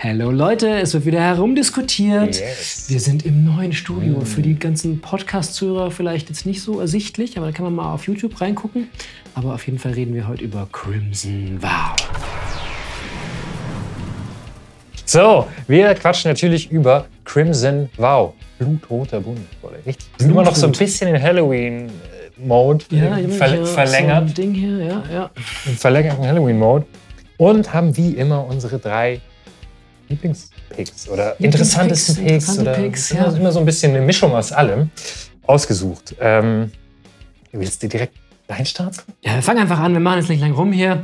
Hallo Leute, es wird wieder herumdiskutiert. Yes. Wir sind im neuen Studio. Mm. Für die ganzen Podcast-Zuhörer vielleicht jetzt nicht so ersichtlich, aber da kann man mal auf YouTube reingucken. Aber auf jeden Fall reden wir heute über Crimson Vow. So, wir quatschen natürlich über Crimson Vow. Blutroter Bundeswolle. Richtig. Wir sind immer noch so ein Blutrot. bisschen in Halloween-Mode Ja, äh, ver So verlängert. ein Ding hier, ja, ja. Im verlängerten Halloween-Mode. Und haben wie immer unsere drei Lieblingspicks oder interessantesten Picks. interessante oder Picks, immer, ja. immer so ein bisschen eine Mischung aus allem ausgesucht. Ähm, willst du direkt dein starten? Ja, fangen einfach an. Wir machen jetzt nicht lang rum hier.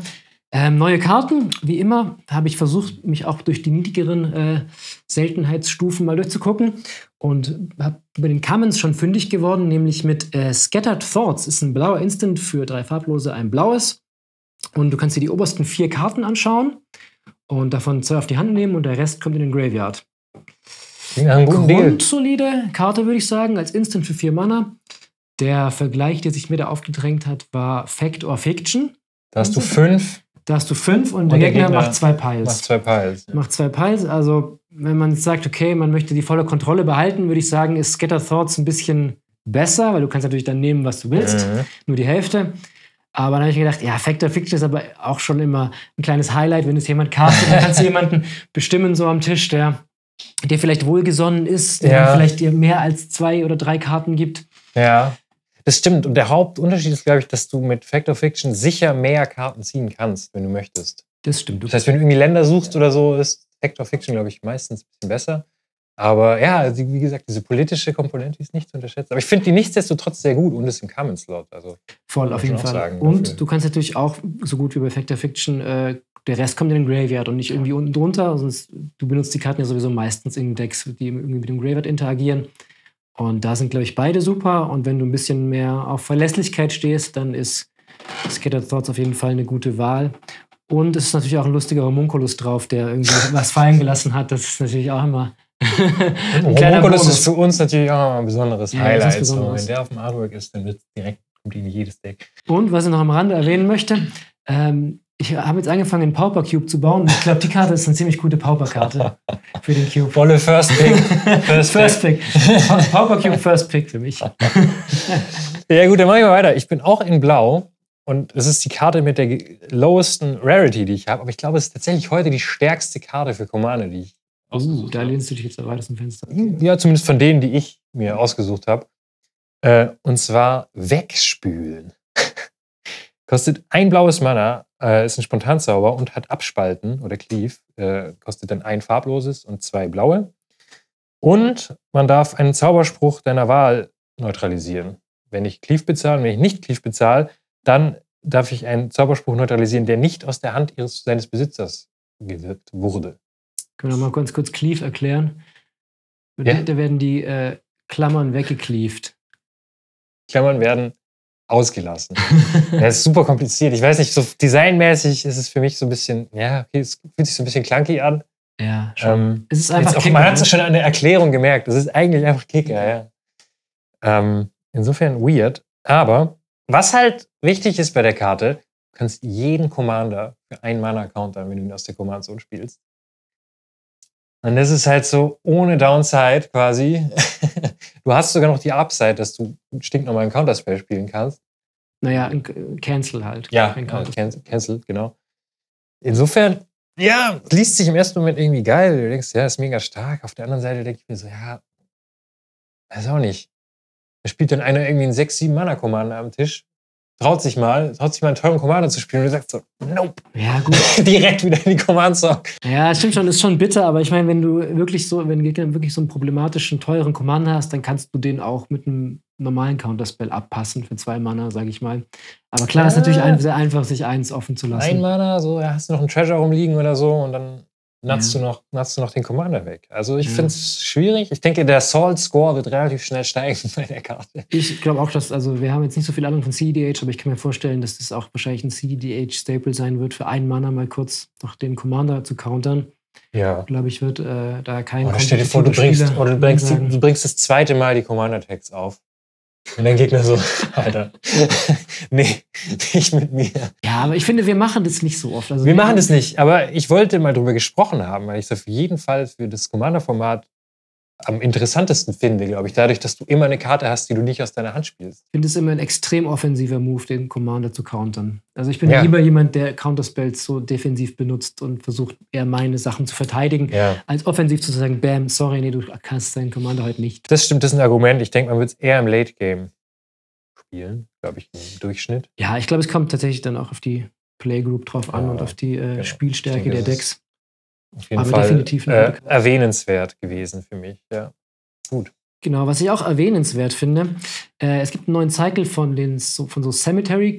Ähm, neue Karten, wie immer, habe ich versucht, mich auch durch die niedrigeren äh, Seltenheitsstufen mal durchzugucken und habe bei den Commons schon fündig geworden, nämlich mit äh, Scattered Thoughts. Ist ein blauer Instant für drei farblose, ein blaues. Und du kannst dir die obersten vier Karten anschauen und davon zwei auf die Hand nehmen und der Rest kommt in den Graveyard. Grundsolide Karte, würde ich sagen, als Instant für vier Mana. Der Vergleich, der sich mir da aufgedrängt hat, war Fact or Fiction. Da hast du fünf, Da hast du fünf und, Und der, der Gegner, Gegner macht zwei Piles. machst zwei Piles. Macht zwei Piles. Also, wenn man jetzt sagt, okay, man möchte die volle Kontrolle behalten, würde ich sagen, ist Scatter Thoughts ein bisschen besser, weil du kannst natürlich dann nehmen, was du willst. Mhm. Nur die Hälfte. Aber dann habe ich mir gedacht, ja, Factor Fiction ist aber auch schon immer ein kleines Highlight, wenn es jemand castet, dann kannst du jemanden bestimmen so am Tisch, der dir vielleicht wohlgesonnen ist, der Ja. vielleicht dir mehr als zwei oder drei Karten gibt. Ja, das stimmt. Und der Hauptunterschied ist, glaube ich, dass du mit Factor Fiction sicher mehr Karten ziehen kannst, wenn du möchtest. Das stimmt. Das heißt, wenn du irgendwie Länder suchst oder so, ist Factor Fiction, glaube ich, meistens ein bisschen besser. Aber ja, also wie gesagt, diese politische Komponente ist nicht zu unterschätzen. Aber ich finde die nichtsdestotrotz sehr gut und ist im Common Slot. Also, Voll, auf jeden Fall. sagen, und dafür. du kannst natürlich auch, so gut wie bei Factor Fiction, äh, der Rest kommt in den Graveyard und nicht irgendwie unten drunter. Sonst, du benutzt die Karten ja sowieso meistens in Decks, die irgendwie mit dem Graveyard interagieren. Und da sind, glaube ich, beide super. Und wenn du ein bisschen mehr auf Verlässlichkeit stehst, dann ist Scattered Thoughts auf jeden Fall eine gute Wahl. Und es ist natürlich auch ein lustiger Homunculus drauf, der irgendwie was fallen gelassen hat. Das ist natürlich auch immer Homunculus Bonus. ist für uns natürlich auch ein besonderes Ja, Highlight. So, Besonderes. wenn der auf dem Artwork ist, dann wird direkt in jedes Deck. Und was ich noch am Rande erwähnen möchte, ähm, ich habe jetzt angefangen, einen Pauper Cube zu bauen. Ich glaube, die Karte ist eine ziemlich gute Pauper-Karte für den Cube. Volle First Pick. First, First Pick. Pauper Cube First Pick für mich. Ja gut, dann mache ich mal weiter. Ich bin auch in Blau und es ist die Karte mit der lowesten Rarity, die ich habe. Aber ich glaube, es ist tatsächlich heute die stärkste Karte für Commander, die ich Uh, da lehnst du dich jetzt weit aus dem Fenster. Ja, zumindest von denen, die ich mir ausgesucht habe. Äh, und zwar wegspülen. kostet ein blaues Mana, äh, ist ein Spontanzauber und hat Abspalten oder Cleave. Äh, kostet dann ein farbloses und zwei blaue. Und man darf einen Zauberspruch deiner Wahl neutralisieren. Wenn ich Cleave bezahle, wenn ich nicht Cleave bezahle, dann darf ich einen Zauberspruch neutralisieren, der nicht aus der Hand ihres, seines Besitzers gewirkt wurde. Können wir noch mal ganz kurz Cleave erklären? Ja. Da werden die äh, Klammern weggekleaved. Klammern werden ausgelassen. Das ist super kompliziert. Ich weiß nicht, so designmäßig ist es für mich so ein bisschen, ja, okay, es fühlt sich so ein bisschen clunky an. Ja, schon. Ähm, es ist einfach auch, man hat es ne? schon an der Erklärung gemerkt. Das ist eigentlich einfach Kicker, ja. Ähm, insofern weird. Aber was halt wichtig ist bei der Karte, du kannst jeden Commander für einen Mana countern, wenn du ihn aus der Command Zone spielst. Und das ist halt so ohne Downside quasi. du hast sogar noch die Upside, dass du stinknormalen Counterspell spielen kannst. Naja, ein Cancel halt. Ja, äh, cancel, cancel, genau. Insofern, ja, liest sich im ersten Moment irgendwie geil. Du denkst, ja, ist mega stark. Auf der anderen Seite denke ich mir so, ja, weiß auch nicht. Da spielt dann einer irgendwie einen 6, 7 Mana-Commander am Tisch, traut sich mal, traut sich mal einen teuren Commander zu spielen und du sagst so, nope, Ja, gut. direkt wieder in die Command-Zone. Ja, stimmt schon, ist schon bitter, aber ich meine, wenn du wirklich so, wenn du wirklich so einen problematischen, teuren Commander hast, dann kannst du den auch mit einem normalen Counterspell abpassen für zwei Mana, sage ich mal. Aber klar, ist Ja. natürlich ein, sehr einfach, sich eins offen zu lassen. Ein Mana, so, ja, hast du noch einen Treasure rumliegen oder so und dann natzt, Ja. du, noch, natzt du noch den Commander weg. Also ich Ja. finde es schwierig. Ich denke, der Salt-Score wird relativ schnell steigen bei der Karte. Ich glaube auch, dass, also wir haben jetzt nicht so viel Ahnung von CDH, aber ich kann mir vorstellen, dass das auch wahrscheinlich ein CDH-Staple sein wird, für einen Mana mal kurz noch den Commander zu countern. Ja. Glaube ich, wird äh, da kein Oder stell dir vor, du bringst, oder du bringst, du bringst das zweite Mal die Commander-Tags auf. Und dein Gegner so, Alter, nee, nicht mit mir. Ja, aber ich finde, wir machen das nicht so oft. Also Wir machen das nicht, aber ich wollte mal drüber gesprochen haben, weil ich es auf jeden Fall für das Commander-Format am interessantesten finde, glaube ich. Dadurch, dass du immer eine Karte hast, die du nicht aus deiner Hand spielst. Ich finde es immer ein extrem offensiver Move, den Commander zu countern. Also ich bin Ja. lieber jemand, der Counterspells so defensiv benutzt und versucht, eher meine Sachen zu verteidigen, Ja. als offensiv zu sagen, bam, sorry, nee, du kannst deinen Commander heute nicht. Das stimmt, das ist ein Argument. Ich denke, man wird es eher im Late-Game spielen, glaube ich, im Durchschnitt. Ja, ich glaube, es kommt tatsächlich dann auch auf die Playgroup drauf an Ja, und auf die äh, genau. Spielstärke denke, der Decks. Auf jeden Aber Fall definitiv äh, erwähnenswert gewesen für mich. Ja. Genau, was ich auch erwähnenswert finde, äh, es gibt einen neuen Cycle von den so, von so Cemetery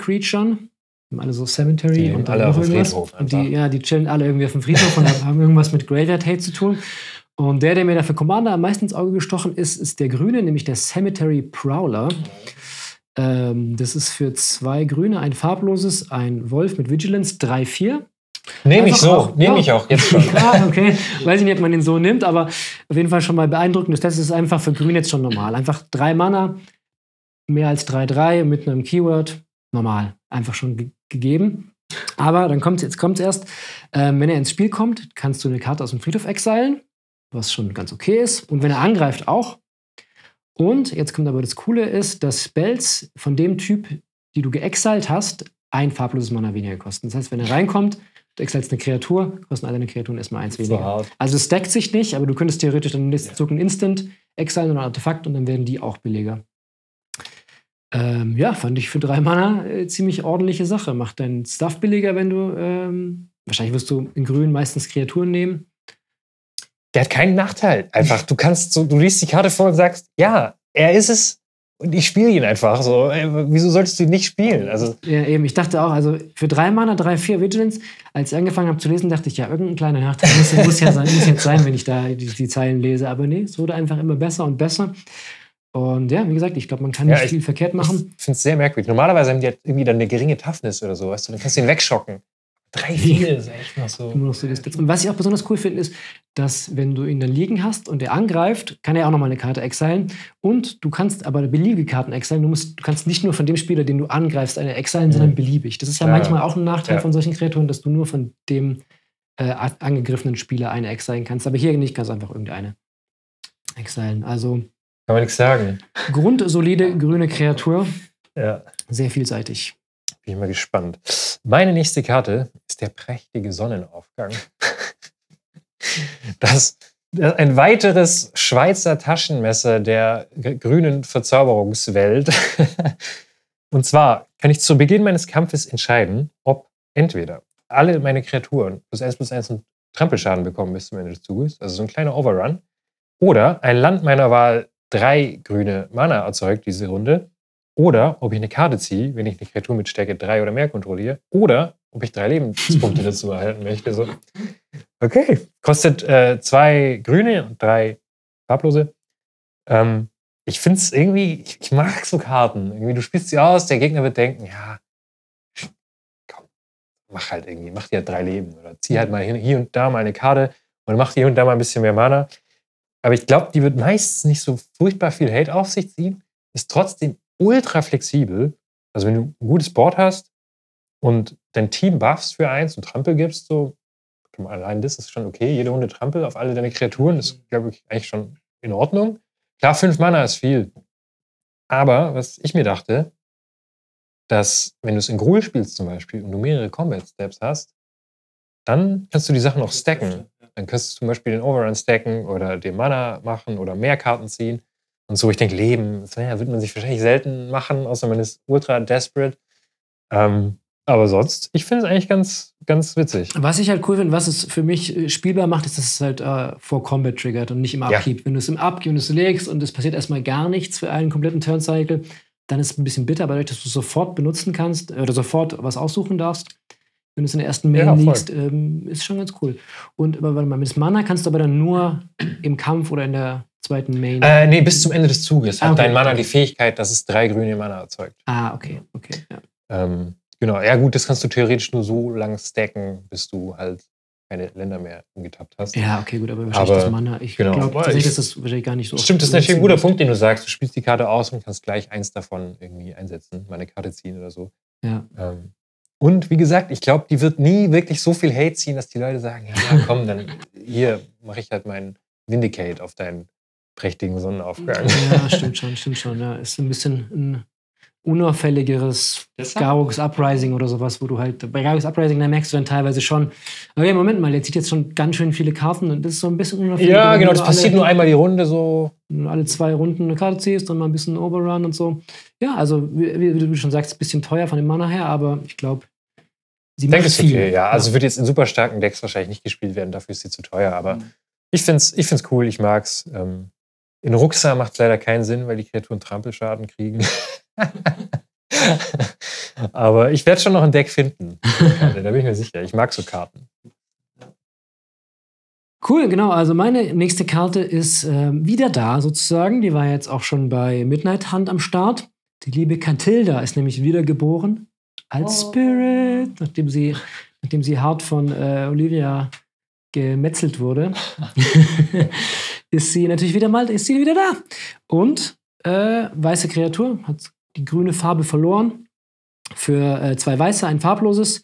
haben alle so Cemetery Die und dann alle auf dem. Friedhof Und die, ja, die chillen alle irgendwie auf dem Friedhof und haben irgendwas mit Graveyard Hate zu tun. Und der, der mir da für Commander am meisten ins Auge gestochen ist, ist der Grüne, nämlich der Cemetery Prowler. Ähm, das ist für zwei Grüne, ein farbloses, ein Wolf mit Vigilance, 3-4. Nehme ich so, auch- nehme ich auch jetzt schon. Ja, okay. Weiß ich nicht, ob man den so nimmt, aber auf jeden Fall schon mal beeindruckend. Das ist einfach für Grün jetzt schon normal. Einfach drei Mana, mehr als 3-3 mit einem Keyword, normal. Einfach schon ge gegeben. Aber dann kommt jetzt kommt's erst. Ähm, wenn er ins Spiel kommt, kannst du eine Karte aus dem Friedhof exilen, was schon ganz okay ist. Und wenn er angreift, auch. Und jetzt kommt aber das Coole ist, dass Spells von dem Typ, die du geexiled hast, ein farbloses Mana weniger kosten. Das heißt, wenn er reinkommt, du exilst eine Kreatur, kosten alle deine Kreaturen erstmal eins weniger. hart. Also es stackt sich nicht, aber du könntest theoretisch dann im nächsten Zug ein Instant exilen oder ein Artefakt und dann werden die auch billiger. Ähm, ja, fand ich für drei Mana äh, ziemlich ordentliche Sache. Macht deinen Stuff billiger, wenn du ähm, wahrscheinlich wirst du in Grün meistens Kreaturen nehmen. Der hat keinen Nachteil. Einfach, du kannst so, du liest die Karte vor und sagst, ja, er ist es und ich spiele ihn einfach. So, ey, wieso solltest du ihn nicht spielen? Also, Ja, eben. Ich dachte auch, also für drei Mana, drei, vier Vigilance, als ich angefangen habe zu lesen, dachte ich, ja, irgendein kleiner Nachteil muss, muss ja sein, muss jetzt sein, wenn ich da die, die Zeilen lese. Aber nee, es wurde einfach immer besser und besser. Und ja, wie gesagt, ich glaube, man kann Ja, nicht ich- viel verkehrt machen. ich finde es sehr merkwürdig. Normalerweise haben die halt irgendwie dann eine geringe Toughness oder so, weißt du, dann kannst du ihn wegschocken. Drei, vier ist echt noch so. Und was ich auch besonders cool finde, ist, dass wenn du ihn dann liegen hast und er angreift, kann er auch nochmal eine Karte exilen. Und du kannst aber beliebige Karten exilen. Du, musst, du kannst nicht nur von dem Spieler, den du angreifst, eine exilen, Mhm. sondern beliebig. Das ist ja, Ja. manchmal auch ein Nachteil Ja. von solchen Kreaturen, dass du nur von dem äh, angegriffenen Spieler eine exilen kannst. Aber hier nicht, kannst du einfach irgendeine exilen. Also Kann man nichts sagen. grundsolide grüne Kreatur, Ja. sehr vielseitig. Bin ich mal gespannt. Meine nächste Karte ist der prächtige Sonnenaufgang. Das, das ein weiteres Schweizer Taschenmesser der grünen Verzauberungswelt. Und zwar kann ich zu Beginn meines Kampfes entscheiden, ob entweder alle meine Kreaturen plus 1 plus 1 und Trampelschaden bekommen bis zum Ende des Zuges, also so ein kleiner Overrun, oder ein Land meiner Wahl drei grüne Mana erzeugt diese Runde, oder ob ich eine Karte ziehe, wenn ich eine Kreatur mit Stärke 3 oder mehr kontrolliere. Oder ob ich drei Lebenspunkte dazu erhalten möchte. So. Okay. Kostet äh, zwei grüne und drei farblose. Ähm, ich finde es irgendwie, ich, ich mag so Karten. Irgendwie, du spielst sie aus, der Gegner wird denken, ja, komm, mach halt irgendwie, mach dir halt drei Leben. Oder zieh halt mal hier, und da mal eine Karte und mach hier und da mal ein bisschen mehr Mana. Aber ich glaube, die wird meistens nicht so furchtbar viel Hate auf sich ziehen, ist trotzdem ultra flexibel. Also wenn du ein gutes Board hast und dein Team buffst für eins und Trampel gibst, so allein das ist schon okay. Jede Runde Trampel auf alle deine Kreaturen ist, glaube ich, eigentlich schon in Ordnung. Klar, fünf Mana ist viel. Aber was ich mir dachte, dass wenn du es in Gruul spielst zum Beispiel und du mehrere Combat Steps hast, dann kannst du die Sachen auch stacken. Dann kannst du zum Beispiel den Overrun stacken oder den Mana machen oder mehr Karten ziehen. Und so, ich denke, Leben, das wird man sich wahrscheinlich selten machen, außer man ist ultra desperate. Ähm, aber sonst, ich finde es eigentlich ganz, ganz witzig. Was ich halt cool finde, was es für mich äh, spielbar macht, ist, dass es halt äh, vor Combat triggert und nicht im Ja. Upkeep. Wenn du es im Upkeep und es legst und es passiert erstmal gar nichts für einen kompletten Turncycle, dann ist es ein bisschen bitter, aber dadurch, dass du es sofort benutzen kannst äh, oder sofort was aussuchen darfst, wenn du es in der ersten Main Ja, voll. liegst, ähm, ist schon ganz cool. Und aber, warte mal, mit Mana kannst du aber dann nur im Kampf oder in der zweiten Main. Äh, nee, bis zum Ende des Zuges Ah, hat okay. dein Mana die Fähigkeit, dass es drei grüne Mana erzeugt. ah, okay, okay. Ja. Ähm, genau, ja gut, das kannst du theoretisch nur so lang stacken, bis du halt keine Länder mehr umgetappt hast. Ja, okay, gut, aber wahrscheinlich das Mana. Ich genau. glaube Aber tatsächlich, ich- dass das wahrscheinlich gar nicht so. Stimmt, das ist natürlich ein guter Punkt, den du sagst. Du spielst die Karte aus und kannst gleich eins davon irgendwie einsetzen, mal eine Karte ziehen oder so. Ja. Ähm, und wie gesagt, ich glaube, die wird nie wirklich so viel Hate ziehen, dass die Leute sagen, ja, ja komm, dann hier mache ich halt meinen Vindicate auf deinen prächtigen Sonnenaufgang. Ja, stimmt schon, stimmt schon. Ja, ist ein bisschen ein unauffälligeres Garrux Uprising oder sowas, wo du halt, bei Garrux Uprising, da merkst du dann teilweise schon, okay, Moment mal, der zieht jetzt schon ganz schön viele Karten und das ist so ein bisschen unauffällig. Ja, genau, das passiert alle, nur einmal die Runde so. alle zwei Runden eine Karte ziehst und mal ein bisschen Overrun und so. Ja, also, wie, wie du schon sagst, ein bisschen teuer von dem Mana her, aber ich glaube, sie macht viel. okay, ja. Also wird jetzt in super starken Decks wahrscheinlich nicht gespielt werden, dafür ist sie zu teuer, aber ich finde es ich find's cool, ich mag's. Ähm, in Ruxa macht es leider keinen Sinn, weil die Kreaturen Trampelschaden kriegen. aber ich werde schon noch ein Deck finden. Da bin ich mir sicher. Ich mag so Karten. Cool, genau. Also meine nächste Karte ist ähm, wieder da sozusagen. Die war jetzt auch schon bei Midnight Hunt am Start. Die liebe Cantilda ist nämlich wiedergeboren als Oh. Spirit, nachdem sie, nachdem sie hart von äh, Olivia gemetzelt wurde. ist sie natürlich wieder mal, ist sie wieder da. Und äh, weiße Kreatur hat die grüne Farbe verloren. Für äh, zwei weiße, ein farbloses,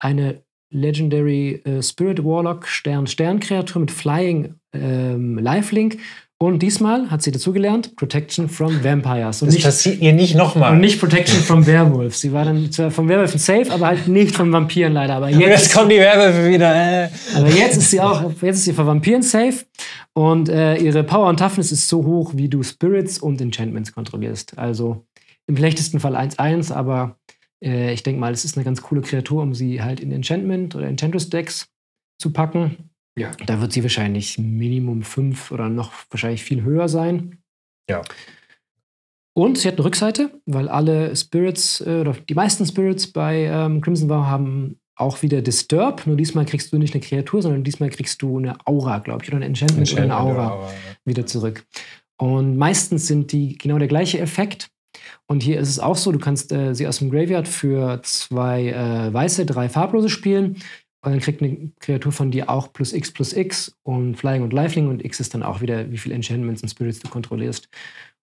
eine Legendary äh, Spirit Warlock Stern Stern Kreatur mit Flying ähm, Lifelink. Und diesmal hat sie dazugelernt Protection from Vampires. Und Das nicht, passiert ihr nicht nochmal. und nicht Protection from Werewolves. Sie war dann zwar vom Werwölfen safe, aber halt nicht von Vampiren leider. Aber jetzt, Jetzt kommen die Werwölfe wieder. Äh. aber jetzt ist sie auch, jetzt ist sie vor Vampiren safe. Und äh, ihre Power und Toughness ist so hoch, wie du Spirits und Enchantments kontrollierst. Also im schlechtesten Fall 1-1, aber äh, ich denke mal, es ist eine ganz coole Kreatur, um sie halt in Enchantment oder Enchantress-Decks zu packen. Ja. Da wird sie wahrscheinlich Minimum 5 oder noch wahrscheinlich viel höher sein. Ja. Und sie hat eine Rückseite, weil alle Spirits äh, oder die meisten Spirits bei ähm, Crimson Vow haben auch wieder Disturb. Nur diesmal kriegst du nicht eine Kreatur, sondern diesmal kriegst du eine Aura, glaube ich, oder ein Enchantment, oder eine Aura wieder zurück. Und meistens sind die genau der gleiche Effekt. Und hier ist es auch so, du kannst äh, sie aus dem Graveyard für zwei äh, weiße, drei farblose spielen. Und dann kriegt eine Kreatur von dir auch plus X plus X und Flying und Lifeling. Und X ist dann auch wieder, wie viele Enchantments und Spirits du kontrollierst.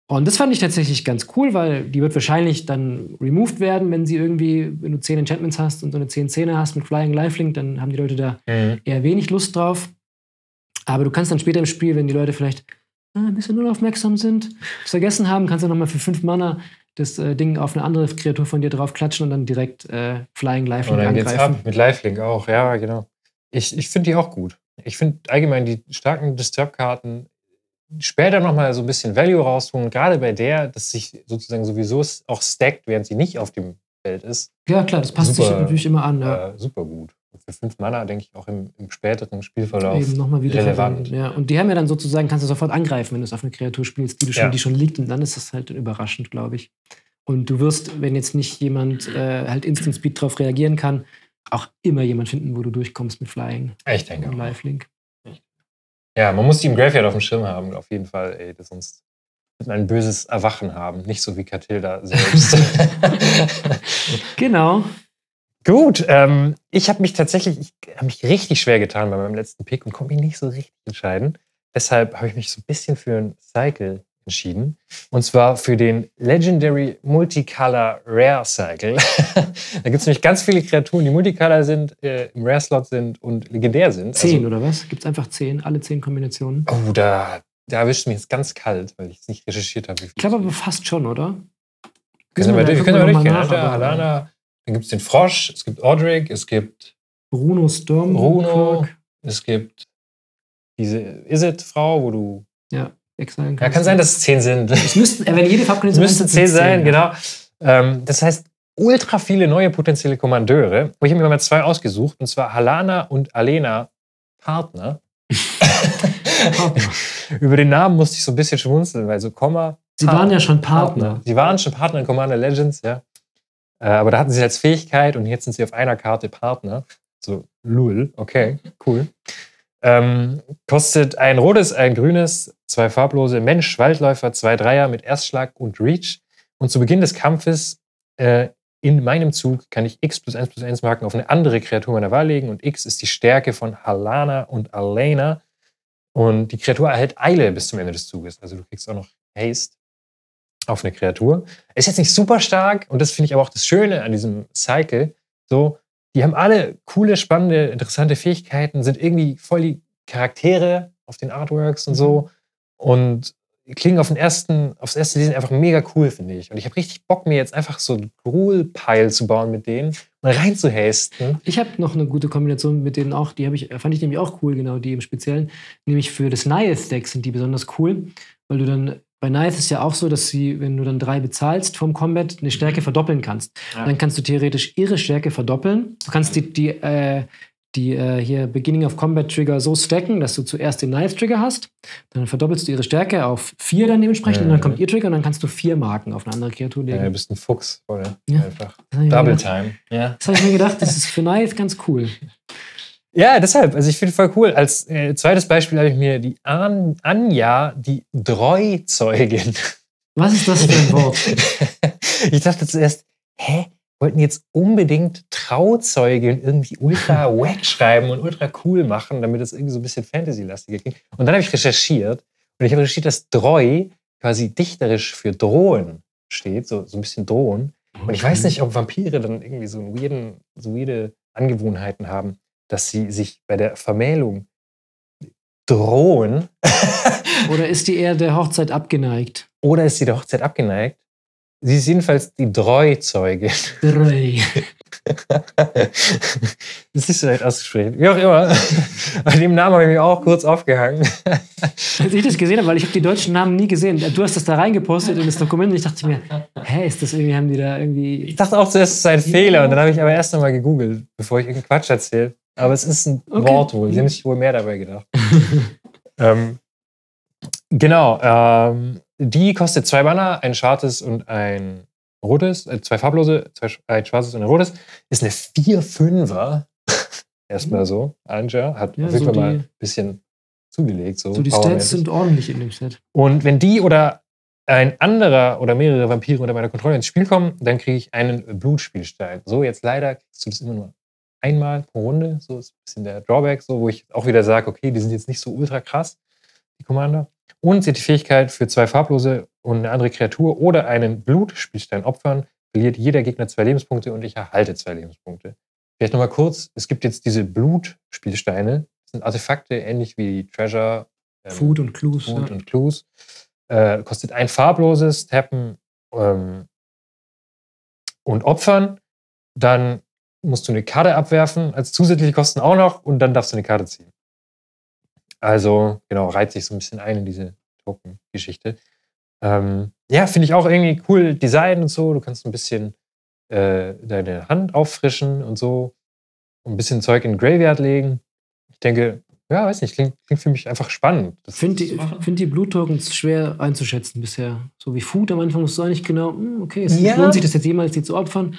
Und das fand ich tatsächlich ganz cool, weil die wird wahrscheinlich dann removed werden, wenn sie irgendwie, wenn du 10 Enchantments hast und so eine 10 10 hast mit Flying Lifelink, dann haben die Leute da Mhm. eher wenig Lust drauf. Aber du kannst dann später im Spiel, wenn die Leute vielleicht ein bisschen unaufmerksam sind, es vergessen haben, kannst du nochmal für 5 Mana das äh, Ding auf eine andere Kreatur von dir drauf klatschen und dann direkt äh, Flying Lifelink geht's angreifen. ab. Mit Lifelink auch, ja, genau. Ich, ich finde die auch gut. Ich finde allgemein die starken Disturb-Karten später nochmal so ein bisschen Value rausholen. Gerade bei der, dass sich sozusagen sowieso auch stackt, während sie nicht auf dem Feld ist. Ja, klar, das passt sich Super, natürlich immer an. Ja. Äh, super gut. Für fünf Mana, denke ich, auch im, im späteren Spielverlauf. Eben nochmal wieder relevant. Ja. Und die haben ja dann sozusagen, kannst du sofort angreifen, wenn du es auf eine Kreatur spielst, die, du schon, Ja. die schon liegt. Und dann ist das halt überraschend, glaube ich. Und du wirst, wenn jetzt nicht jemand äh, halt Instant Speed drauf reagieren kann, auch immer jemand finden, wo du durchkommst mit Flying Ich denke und auch. Lifelink. Ja, man muss die im Graveyard auf dem Schirm haben, auf jeden Fall. Ey, sonst wird man ein böses Erwachen haben. Nicht so wie Catilda selbst. Genau. Gut, ähm, ich habe mich tatsächlich, ich habe mich richtig schwer getan bei meinem letzten Pick und konnte mich nicht so richtig entscheiden. Deshalb habe ich mich so ein bisschen für ein Cycle entschieden. Und zwar für den Legendary Multicolor Rare Cycle. da gibt es nämlich ganz viele Kreaturen, die Multicolor sind, äh, im Rare-Slot sind und legendär sind. Zehn, oder was? Gibt es einfach zehn, alle zehn Kombinationen? Also, oh, da, da erwischt mich jetzt ganz kalt, weil ich es nicht recherchiert habe. Ich glaube aber fast schon, oder? Können wir, wir da- können wir durchgehen. Alter, nach, aber- Alana, dann gibt es den Frosch, es gibt Ordric, es gibt Bruno Storm. Bruno. Es gibt diese Is-It-Frau, wo du. Ja, exilen Ja, kann sein, dass es zehn sind. Es müssten, äh, wenn jede Es Farbkombination müssten einsetzt, zehn es sein, ja. genau. Ähm, das heißt, ultra viele neue potenzielle Kommandeure. Ich habe mir mal zwei ausgesucht, und zwar Halana und Alena Partner. Über den Namen musste ich so ein bisschen schmunzeln, weil so Komma. Sie waren ja schon Partner. Sie waren schon Partner in Commander Legends, ja. Äh, aber da hatten sie als Fähigkeit und jetzt sind sie auf einer Karte Partner. So, lul, okay, cool. Ähm, kostet ein rotes, ein grünes, zwei farblose Mensch, Waldläufer, zwei Dreier mit Erstschlag und Reach. Und zu Beginn des Kampfes äh, in meinem Zug kann ich x plus 1 plus 1 Marken auf eine andere Kreatur meiner Wahl legen und x ist die Stärke von Halana und Alena. Und die Kreatur erhält Eile bis zum Ende des Zuges. Also du kriegst auch noch Haste auf eine Kreatur. Ist jetzt nicht super stark und das finde ich aber auch das Schöne an diesem Cycle. So, die haben alle coole, spannende, interessante Fähigkeiten, sind irgendwie voll die Charaktere auf den Artworks und so. Und klingen auf den ersten, aufs erste Lesen einfach mega cool, finde ich. Und ich habe richtig Bock, mir jetzt einfach so einen Gruel-Pile zu bauen mit denen und reinzuhasten. Ich habe noch eine gute Kombination mit denen auch, die ich, fand ich nämlich auch cool, genau, die im Speziellen. Nämlich für das Nihith-Deck sind die besonders cool, weil du dann bei Nihith ist ja auch so, dass sie, wenn du dann drei bezahlst vom Combat, eine Stärke verdoppeln kannst. Ja. Dann kannst du theoretisch ihre Stärke verdoppeln. Du kannst die, die äh, die äh, hier Beginning of Combat Trigger so stacken, dass du zuerst den Knife Trigger hast, dann verdoppelst du ihre Stärke auf vier dann dementsprechend ja, und dann kommt ihr Trigger und dann kannst du vier Marken auf eine andere Kreatur legen. Ja, du bist ein Fuchs, oder? Ja. Einfach. Double Time. Ja. Das habe ich mir gedacht, das ist für Knife ganz cool. Ja, deshalb, also ich finde voll cool. Als äh, zweites Beispiel habe ich mir die An Anja, die Dreuzeugin. Was ist das für ein Wort? ich dachte zuerst, hä? wollten jetzt unbedingt Trauzeugin irgendwie ultra wack schreiben und ultra cool machen, damit es irgendwie so ein bisschen Fantasy-lastiger ging. Und dann habe ich recherchiert und ich habe recherchiert, dass Droi quasi dichterisch für Drohen steht, so, so ein bisschen Drohen. Und ich weiß nicht, ob Vampire dann irgendwie so, weirden, so weirde Angewohnheiten haben, dass sie sich bei der Vermählung drohen. Oder ist die eher der Hochzeit abgeneigt? Oder ist sie der Hochzeit abgeneigt? Sie ist jedenfalls die Dreu-Zeugin. Dreu. das ist vielleicht ausgesprochen. Wie auch immer. Bei dem Namen habe ich mich auch kurz aufgehangen. Als ich das gesehen habe, weil ich habe die deutschen Namen nie gesehen. Du hast das da reingepostet in das Dokument und ich dachte mir, hä, ist das irgendwie, haben die da irgendwie... Ich dachte auch zuerst, es sei ein Fehler und dann habe ich aber erst einmal gegoogelt, bevor ich irgendeinen Quatsch erzähle. Aber es ist ein okay. Wort wohl. Sie haben sich wohl mehr dabei gedacht. ähm, genau. Ähm, die kostet zwei Mana, ein schwarzes und ein rotes, äh, zwei farblose, zwei, ein schwarzes und ein rotes. Ist eine 4-5er. Erstmal so. Anja hat ja, auf jeden so Fall mal ein bisschen zugelegt. So, so die Stats sind ordentlich in dem Set. Und wenn die oder ein anderer oder mehrere Vampire unter meiner Kontrolle ins Spiel kommen, dann kriege ich einen Blutspielstein. So, jetzt leider kriegst du das immer nur einmal pro Runde. So ist ein bisschen der Drawback, so, wo ich auch wieder sage, okay, die sind jetzt nicht so ultra krass, die Commander. Und sie die Fähigkeit, für zwei farblose und eine andere Kreatur oder einen Blutspielstein opfern, verliert jeder Gegner zwei Lebenspunkte und ich erhalte zwei Lebenspunkte. Vielleicht nochmal kurz, es gibt jetzt diese Blutspielsteine. Das sind Artefakte, ähnlich wie Treasure. Ähm, Food und Clues. Food ja. und Clues. Äh, kostet ein farbloses Tappen ähm, und Opfern. Dann musst du eine Karte abwerfen, als zusätzliche Kosten auch noch, und dann darfst du eine Karte ziehen. Also, genau, reiht sich so ein bisschen ein in diese Token-Geschichte. Ähm, ja, finde ich auch irgendwie cool Design und so. Du kannst ein bisschen äh, deine Hand auffrischen und so. Ein bisschen Zeug in den Graveyard legen. Ich denke, ja, weiß nicht, klingt, klingt für mich einfach spannend. Ich finde die, find die Blut-Tokens schwer einzuschätzen bisher. So wie Food am Anfang musst du eigentlich genau, hm, okay, es ja. lohnt sich das jetzt jemals, die zu opfern.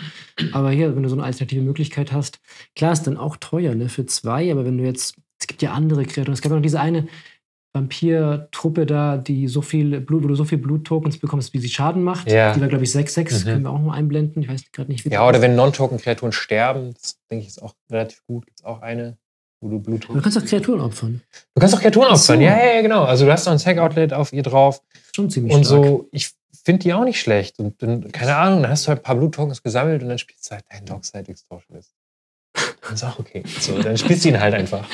Aber hier, wenn du so eine alternative Möglichkeit hast, klar ist dann auch teuer, ne, für zwei, aber wenn du jetzt es gibt ja andere Kreaturen. Es gab noch diese eine Vampir-Truppe da, die so viel Blut, wo du so viel Blut-Tokens bekommst, wie sie Schaden macht. Ja. Die war, glaube ich, 6-6. Mhm. Können wir auch noch einblenden. Ich weiß gerade nicht, wie Ja, oder wenn Non-Token-Kreaturen sterben, das denke ich ist auch relativ gut. Gibt es auch eine, wo du Blut Du kannst auch Kreaturen opfern. Du kannst auch Kreaturen opfern, so. ja, ja, genau. Also du hast noch ein Sack-Outlet auf ihr drauf. Schon ziemlich Und stark. so, ich finde die auch nicht schlecht. Und dann, keine Ahnung, dann hast du halt ein paar Blut-Tokens gesammelt und dann spielst du halt dein Dockside Extortion ist. Das ist auch okay. So, dann spielst du ihn halt einfach.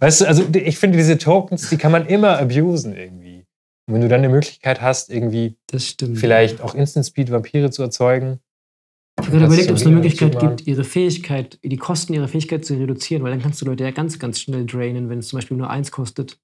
weißt du, also ich finde diese Tokens, die kann man immer abusen irgendwie. Und wenn du dann eine Möglichkeit hast, irgendwie vielleicht auch Instant Speed Vampire zu erzeugen. Ich habe gerade überlegt, ob es eine Möglichkeit gibt, ihre Fähigkeit, die Kosten ihrer Fähigkeit zu reduzieren, weil dann kannst du Leute ja ganz, ganz schnell drainen, wenn es zum Beispiel nur eins kostet.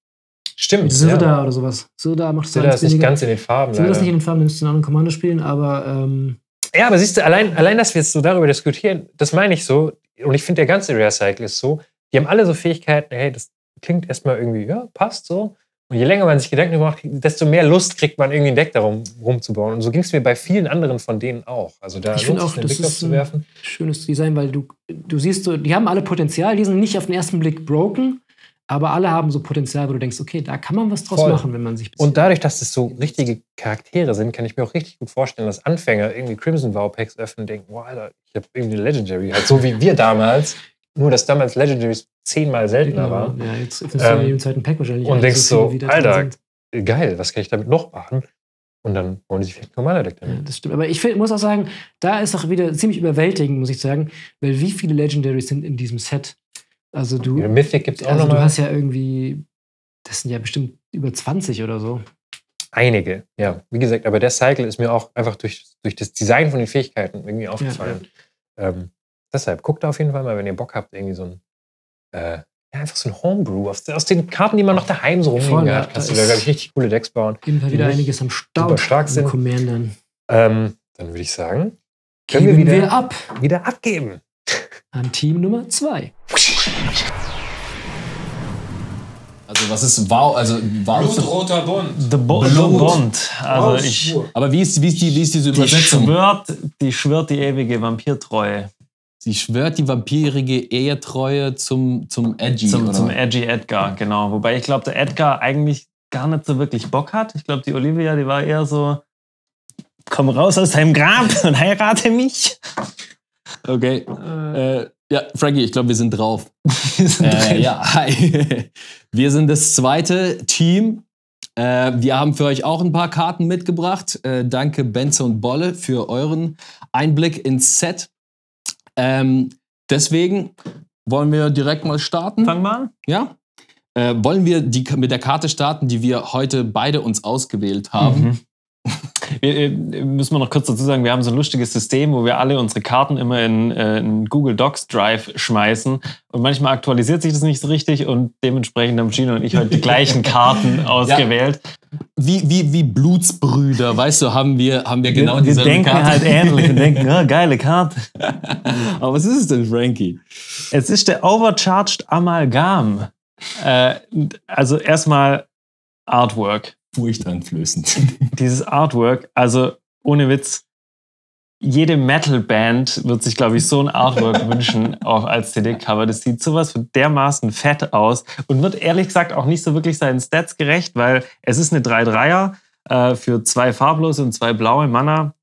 Stimmt. Sirda ja. oder sowas. Sirda macht es Sirda ist nicht ganz in den Farben. Sirda ist nicht in den Farben, nimmst du einen anderen Commander spielen, aber ähm, ja, aber siehst du, allein, allein, dass wir jetzt so darüber diskutieren, das meine ich so. Und ich finde, der ganze Rare Cycle ist so. Die haben alle so Fähigkeiten, hey, das klingt erstmal irgendwie, ja, passt so. Und je länger man sich Gedanken macht, desto mehr Lust kriegt man irgendwie ein Deck darum rumzubauen. Und so ging es mir bei vielen anderen von denen auch. Also da ich finde auch, das ist zu werfen. ein schönes Design, weil du, du siehst so, die haben alle Potenzial, die sind nicht auf den ersten Blick broken, Aber alle haben so Potenzial, wo du denkst, okay, da kann man was draus Voll. machen, wenn man sich Und dadurch, dass es so richtige Charaktere sind, kann ich mir auch richtig gut vorstellen, dass Anfänger irgendwie Crimson Vow Packs öffnen und denken, wow, Alter, ich habe irgendwie eine Legendary. Halt so wie wir damals. Nur, dass damals Legendaries zehnmal seltener waren. Ja, jetzt öffnest Ähm, du ja jeden zweiten Pack wahrscheinlich. und denkst so, drin Alter. Geil, was kann ich damit noch machen? Und dann wollen die sich vielleicht normaler Deck Ja, damit. das stimmt. Aber ich find, muss auch sagen, da ist auch wieder ziemlich überwältigend, muss ich sagen, weil wie viele Legendaries sind in diesem Set? Also du, Ja, Mythic gibt es auch also du nochmal. hast ja irgendwie, das sind ja bestimmt über 20 oder so. Einige, ja. Wie gesagt, aber der Cycle ist mir auch einfach durch, durch das Design von den Fähigkeiten irgendwie aufgefallen. Ähm, deshalb, guckt da auf jeden Fall mal, wenn ihr Bock habt, irgendwie so ein, äh, ja, einfach so ein Homebrew. Aus, aus den Karten, die man noch daheim so rumliegen ja, hat, kannst du da, glaube ich, richtig coole Decks bauen. Auf jeden Fall wieder einiges am Start. super stark sind. Ähm, dann würde ich sagen, können Geben wir wir, wieder, ab wieder abgeben. An Team Nummer 2. Also was ist wow, also wow. Blutroter Bund. The, Bo Blut. the Bond. Also ich, Aber wie ist, wie ist, die, wie ist diese die Übersetzung? schwört, die schwört die ewige Vampirtreue Sie schwört die vampirige Ehetreue zum, zum Edgy. zum, oder? zum Edgy Edgar, genau. Wobei ich glaube, der Edgar eigentlich gar nicht so wirklich Bock hat. Ich glaube, die Olivia, die war eher so, komm raus aus deinem Grab und heirate mich. Okay. Äh, Äh, ja, Frankie, ich glaube, wir sind drauf. Wir sind Äh, drin. ja, hi. Wir sind das zweite Team. Äh, wir haben für euch auch ein paar Karten mitgebracht. Äh, danke Benze und Bolle für euren Einblick ins Set. Ähm, deswegen wollen wir direkt mal starten. Fang mal an. Ja? Äh, wollen wir die, mit der Karte starten, die wir heute beide uns ausgewählt haben? Mhm. Wir, äh, müssen wir noch kurz dazu sagen, wir haben so ein lustiges System, wo wir alle unsere Karten immer in, äh, in Google Docs Drive schmeißen. Und manchmal aktualisiert sich das nicht so richtig und dementsprechend haben Gino und ich heute die gleichen Karten ausgewählt. Wie, wie, wie Blutsbrüder, weißt du, haben wir, haben wir genau wir, wir dieselbe denken Karte. halt ähnlich und denken, oh, geile Karte. Aber was ist es denn, Frankie? Es ist der Overcharged Amalgam. Äh, also erstmal Artwork. Furchteinflößend. Dieses Artwork, also ohne Witz, jede Metal-Band wird sich, glaube ich, so ein Artwork wünschen, auch als CD-Cover. Das sieht sowas von dermaßen fett aus und wird ehrlich gesagt auch nicht so wirklich seinen Stats gerecht, weil es ist eine 3-3er äh, für zwei farblose und zwei blaue Mana.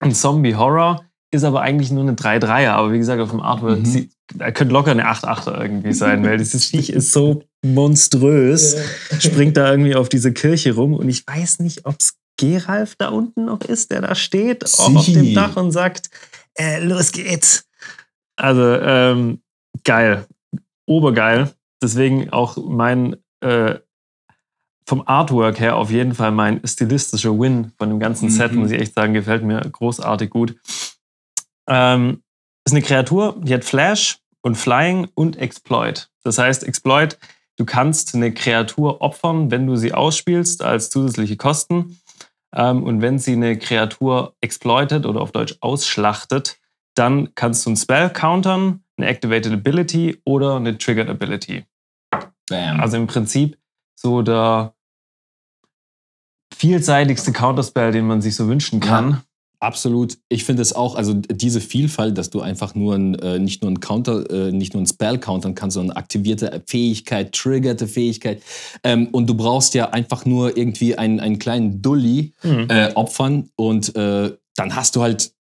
Ein Zombie-Horror ist aber eigentlich nur eine 3-3er. Aber wie gesagt, auf dem Artwork Mhm. sieht, könnte locker eine 8-8er irgendwie sein, weil dieses Viech ist so monströs springt da irgendwie auf diese Kirche rum und ich weiß nicht, ob es Geralf da unten noch ist, der da steht Sie. auf dem Dach und sagt, äh, los geht's. Also ähm, geil, obergeil. Deswegen auch mein äh, vom Artwork her auf jeden Fall mein stilistischer Win von dem ganzen Set, Mhm. muss ich echt sagen, gefällt mir großartig gut. Ähm, ist eine Kreatur, die hat Flash und Flying und Exploit. Das heißt, Exploit, du kannst eine Kreatur opfern, wenn du sie ausspielst als zusätzliche Kosten. Ähm, und wenn sie eine Kreatur exploitet oder auf Deutsch ausschlachtet, dann kannst du ein Spell countern, eine Activated Ability oder eine Triggered Ability. Bam. Also im Prinzip so der vielseitigste Counterspell, den man sich so wünschen kann. Absolut. Ich finde es auch, also diese Vielfalt, dass du einfach nur ein, äh, nicht nur ein Counter, äh, nicht nur ein Spell countern kannst, sondern aktivierte Fähigkeit, triggerte Fähigkeit. Ähm, und du brauchst ja einfach nur irgendwie einen, einen kleinen Dulli Mhm. äh, opfern und äh, dann hast du halt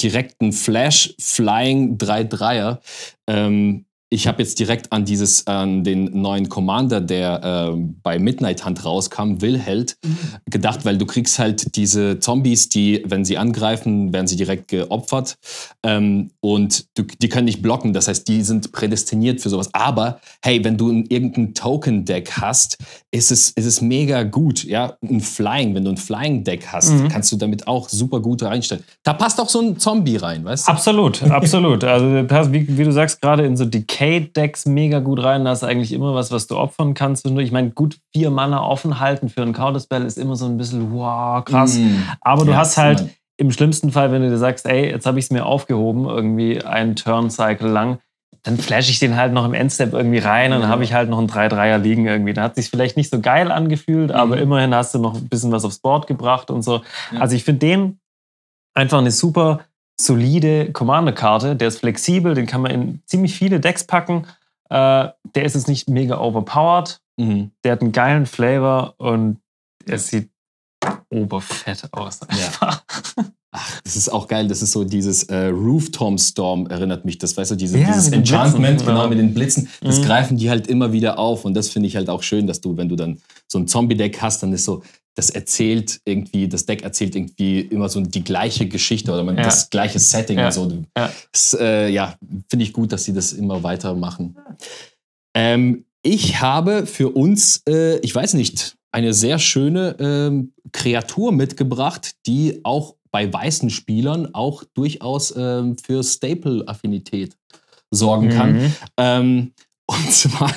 direkt einen Flash Flying 3-3er. Ähm, ich habe jetzt direkt an dieses, an den neuen Commander, der ähm, bei Midnight Hunt rauskam, Wilheld, gedacht, weil du kriegst halt diese Zombies, die, wenn sie angreifen, werden sie direkt geopfert. Ähm, und du, die können nicht blocken. Das heißt, die sind prädestiniert für sowas. Aber hey, wenn du ein, irgendein Token-Deck hast, ist es, ist es mega gut. Ja, ein Flying, wenn du ein Flying-Deck hast, Mhm. kannst du damit auch super gut reinstellen. Da passt auch so ein Zombie rein, weißt du? Absolut, absolut. Also wie, wie du sagst, gerade in so Decay-Decks mega gut rein. Da du eigentlich immer was, was du opfern kannst. Ich meine, gut vier Mana offen halten für einen Counterspell ist immer so ein bisschen, wow, krass. Mm. Aber du Ja, hast halt Mann. im schlimmsten Fall, wenn du dir sagst, ey, jetzt habe ich es mir aufgehoben, irgendwie einen Turn-Cycle lang, dann flash ich den halt noch im Endstep irgendwie rein und dann habe ich halt noch einen 3-3er liegen irgendwie. Da hat sich vielleicht nicht so geil angefühlt, aber Mhm. immerhin hast du noch ein bisschen was aufs Board gebracht und so. Ja. Also ich finde den einfach eine super solide Commander-Karte. Der ist flexibel, den kann man in ziemlich viele Decks packen. Äh, der ist jetzt nicht mega overpowered. Mhm. Der hat einen geilen Flavor und er sieht oberfett aus. Einfach. Das ist auch geil, das ist so dieses äh, Rooftop Storm erinnert mich, das weißt du, diese, Ja, dieses Enchantment, Blitzen, genau ja. mit den Blitzen, das Mhm. greifen die halt immer wieder auf und das finde ich halt auch schön, dass du, wenn du dann so ein Zombie-Deck hast, dann ist so, das erzählt irgendwie, das Deck erzählt irgendwie immer so die gleiche Geschichte oder man, Ja. das gleiche Setting Ja. und so. Ja. Das, äh, ja, finde ich gut, dass sie das immer weitermachen. Ähm, ich habe für uns, äh, ich weiß nicht, eine sehr schöne ähm, Kreatur mitgebracht, die auch bei weißen Spielern auch durchaus ähm, für Staple-Affinität sorgen kann. Mhm. Ähm, und zwar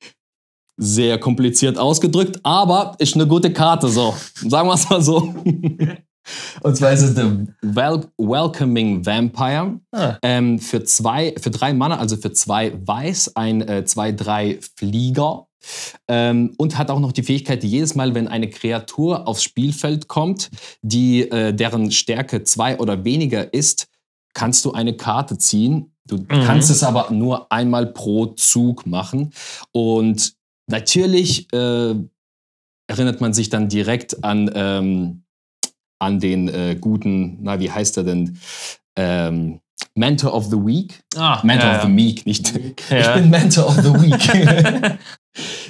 sehr kompliziert ausgedrückt, aber ist eine gute Karte, so. Sagen wir es mal so. Und zwar ist es der Wel Welcoming Vampire. Ah. Ähm, für, zwei, für drei Mana, also für zwei Weiß, ein äh, 2-3 Flieger. Ähm, und hat auch noch die Fähigkeit, jedes Mal, wenn eine Kreatur aufs Spielfeld kommt, die äh, deren Stärke zwei oder weniger ist, kannst du eine Karte ziehen. Du kannst es aber nur einmal pro Zug machen. Und natürlich äh, erinnert man sich dann direkt an, ähm, an den äh, guten, na, wie heißt er denn? Ähm, Mentor of the Week. Ah, Mentor ja, of the Meek, nicht. Ja. Ich bin Mentor of the Week.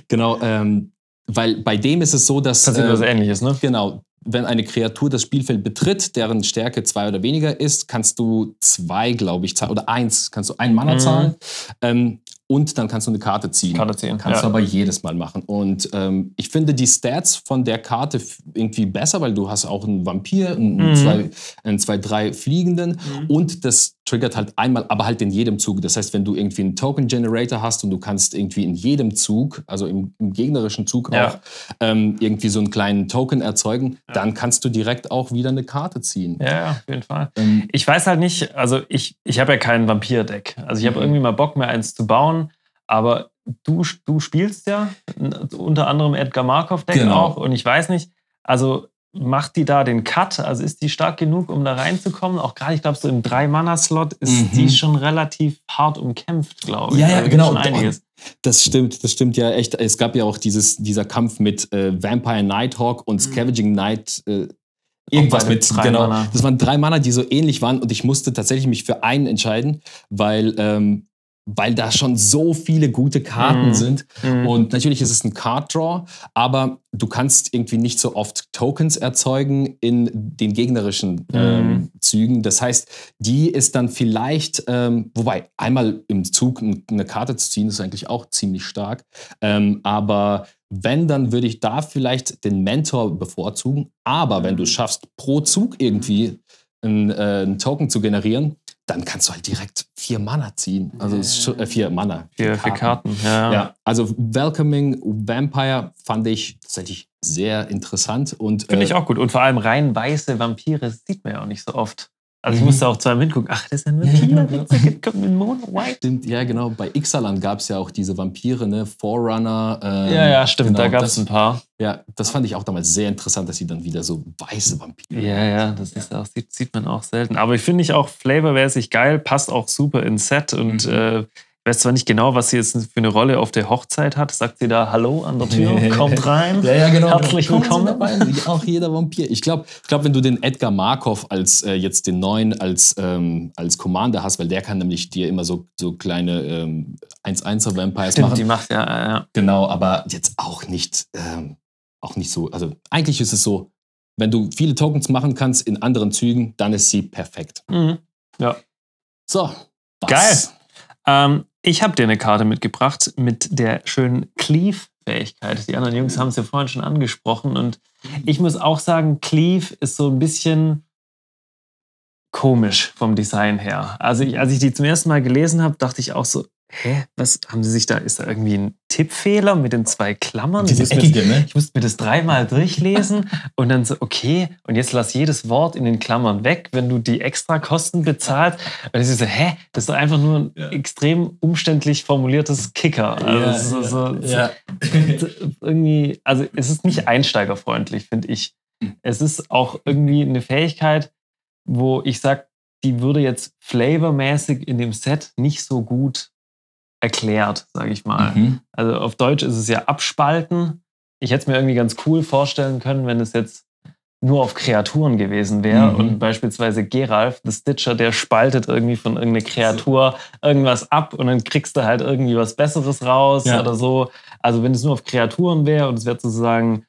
genau, ähm, weil bei dem ist es so, dass. Das ist was äh, ähnliches, ne? Genau. Wenn eine Kreatur das Spielfeld betritt, deren Stärke zwei oder weniger ist, kannst du zwei, glaube ich, zahlen. Oder eins, kannst du ein Mana Mhm. zahlen. Ähm, und dann kannst du eine Karte ziehen. Karte ziehen, Kannst ja. du aber jedes Mal machen. Und ähm, ich finde die Stats von der Karte irgendwie besser, weil du hast auch einen Vampir, einen, Mhm. zwei, einen zwei, drei Fliegenden. Und das triggert halt einmal, aber halt in jedem Zug. Das heißt, wenn du irgendwie einen Token-Generator hast und du kannst irgendwie in jedem Zug, also im, im gegnerischen Zug Ja. auch, ähm, irgendwie so einen kleinen Token erzeugen, dann kannst du direkt auch wieder eine Karte ziehen. Ja, ja, auf jeden Fall. Ähm, Ich weiß halt nicht, also ich, ich habe ja kein Vampir-Deck. Also ich habe Mhm. irgendwie mal Bock, mir eins zu bauen, aber du, du spielst ja unter anderem Edgar Markov-Deck Genau. auch und ich weiß nicht, also macht die da den Cut? Also ist die stark genug, um da reinzukommen? Auch gerade, ich glaube, so im Drei-Mana-Slot ist Mhm. die schon relativ hart umkämpft, glaube ich. Ja, ja, Also genau. Das stimmt, das stimmt ja echt. Es gab ja auch dieses, dieser Kampf mit äh, Vampire Nighthawk und Scavenging Night. Äh, irgendwas mit, drei genau. Mana. Das waren drei Mana, die so ähnlich waren und ich musste tatsächlich mich für einen entscheiden, weil, ähm, weil da schon so viele gute Karten Mhm. sind. Mhm. Und natürlich ist es ein Card Draw, aber du kannst irgendwie nicht so oft Tokens erzeugen in den gegnerischen ähm, Mhm. Zügen. Das heißt, die ist dann vielleicht, ähm, wobei einmal im Zug eine Karte zu ziehen, ist eigentlich auch ziemlich stark. Ähm, aber wenn, dann würde ich da vielleicht den Mentor bevorzugen. Aber wenn du es schaffst, pro Zug irgendwie einen, äh, einen Token zu generieren, dann kannst du halt direkt vier Mana ziehen. Also äh, vier Mana. Vier, vier Karten. Ja. Ja, also Welcoming Vampire fand ich tatsächlich sehr interessant und Finde ich äh, auch gut. Und vor allem rein weiße Vampire sieht man ja auch nicht so oft. Also ich Mhm. musste auch zweimal hingucken. Ach, das ist Ja, genau. Witzig, kommt mit Mono White. Stimmt, ja genau. Bei Ixalan gab es ja auch diese Vampire, ne? Forerunner. ähm, Ja, ja, stimmt. genau, da gab es ein paar. Ja, das fand ich auch damals sehr interessant, dass sie dann wieder so weiße Vampire. Ja, ja, das ist auch, sieht, sieht man auch selten. Aber ich finde ich auch flavormäßig geil, passt auch super ins Set und Mhm. äh, ich weiß zwar nicht genau, was sie jetzt für eine Rolle auf der Hochzeit hat. Sagt sie da Hallo an der Tür, kommt rein. Ja, ja, genau. Herzlich Kommen Sie willkommen. dabei. Auch jeder Vampir. Ich glaube, ich glaub, wenn du den Edgar Markov als äh, jetzt den neuen als, ähm, als Commander hast, weil der kann nämlich dir immer so, so kleine ähm, 1-1er Vampires Stimmt, machen. die macht ja, ja, ja. Genau, aber jetzt auch nicht, ähm, auch nicht so. Also eigentlich ist es so, wenn du viele Tokens machen kannst in anderen Zügen, dann ist sie perfekt. Mhm. So. was? Geil. Ähm, ich habe dir eine Karte mitgebracht mit der schönen Cleave-Fähigkeit. Die anderen Jungs haben es ja vorhin schon angesprochen. Und ich muss auch sagen, Cleave ist so ein bisschen komisch vom Design her. Also ich, als ich die zum ersten Mal gelesen habe, dachte ich auch so, hä, was haben sie sich da, ist da irgendwie ein Tippfehler mit den zwei Klammern? Ich Diese muss mir- eckige, ne? ich musste mir das dreimal durchlesen und dann so, okay, und jetzt lass jedes Wort in den Klammern weg, wenn du die extra Kosten bezahlst. Und ich so, hä, das ist doch einfach nur ein Ja. extrem umständlich formuliertes Kicker. Also so, so, ja. irgendwie, also es ist nicht einsteigerfreundlich, finde ich. Hm. Es ist auch irgendwie eine Fähigkeit, wo ich sage, die würde jetzt flavormäßig in dem Set nicht so gut erklärt, sage ich mal. Mhm. Also auf Deutsch ist es ja abspalten. Ich hätte es mir irgendwie ganz cool vorstellen können, wenn es jetzt nur auf Kreaturen gewesen wäre Mhm. und beispielsweise Geralf, the Stitcher, der spaltet irgendwie von irgendeiner Kreatur irgendwas ab und dann kriegst du halt irgendwie was Besseres raus Ja. oder so. Also wenn es nur auf Kreaturen wäre und es wäre sozusagen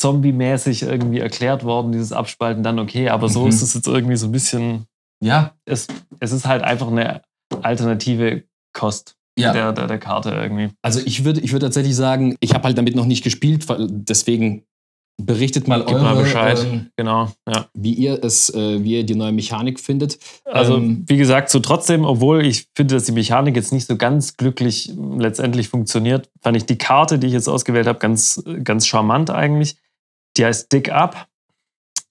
zombie-mäßig irgendwie erklärt worden, dieses Abspalten, dann okay. Aber so Mhm. ist es jetzt irgendwie so ein bisschen, Ja, es, es ist halt einfach eine alternative Kost ja. der, der, der Karte irgendwie. Also ich würde ich würde tatsächlich sagen, ich habe halt damit noch nicht gespielt, deswegen berichtet mal Gib eure, mal Bescheid. ähm, Genau, ja. wie ihr es, äh, wie ihr die neue Mechanik findet. Also, Ähm, wie gesagt, so trotzdem, obwohl ich finde, dass die Mechanik jetzt nicht so ganz glücklich letztendlich funktioniert, fand ich die Karte, die ich jetzt ausgewählt habe, ganz, ganz charmant eigentlich. Die heißt Dick Up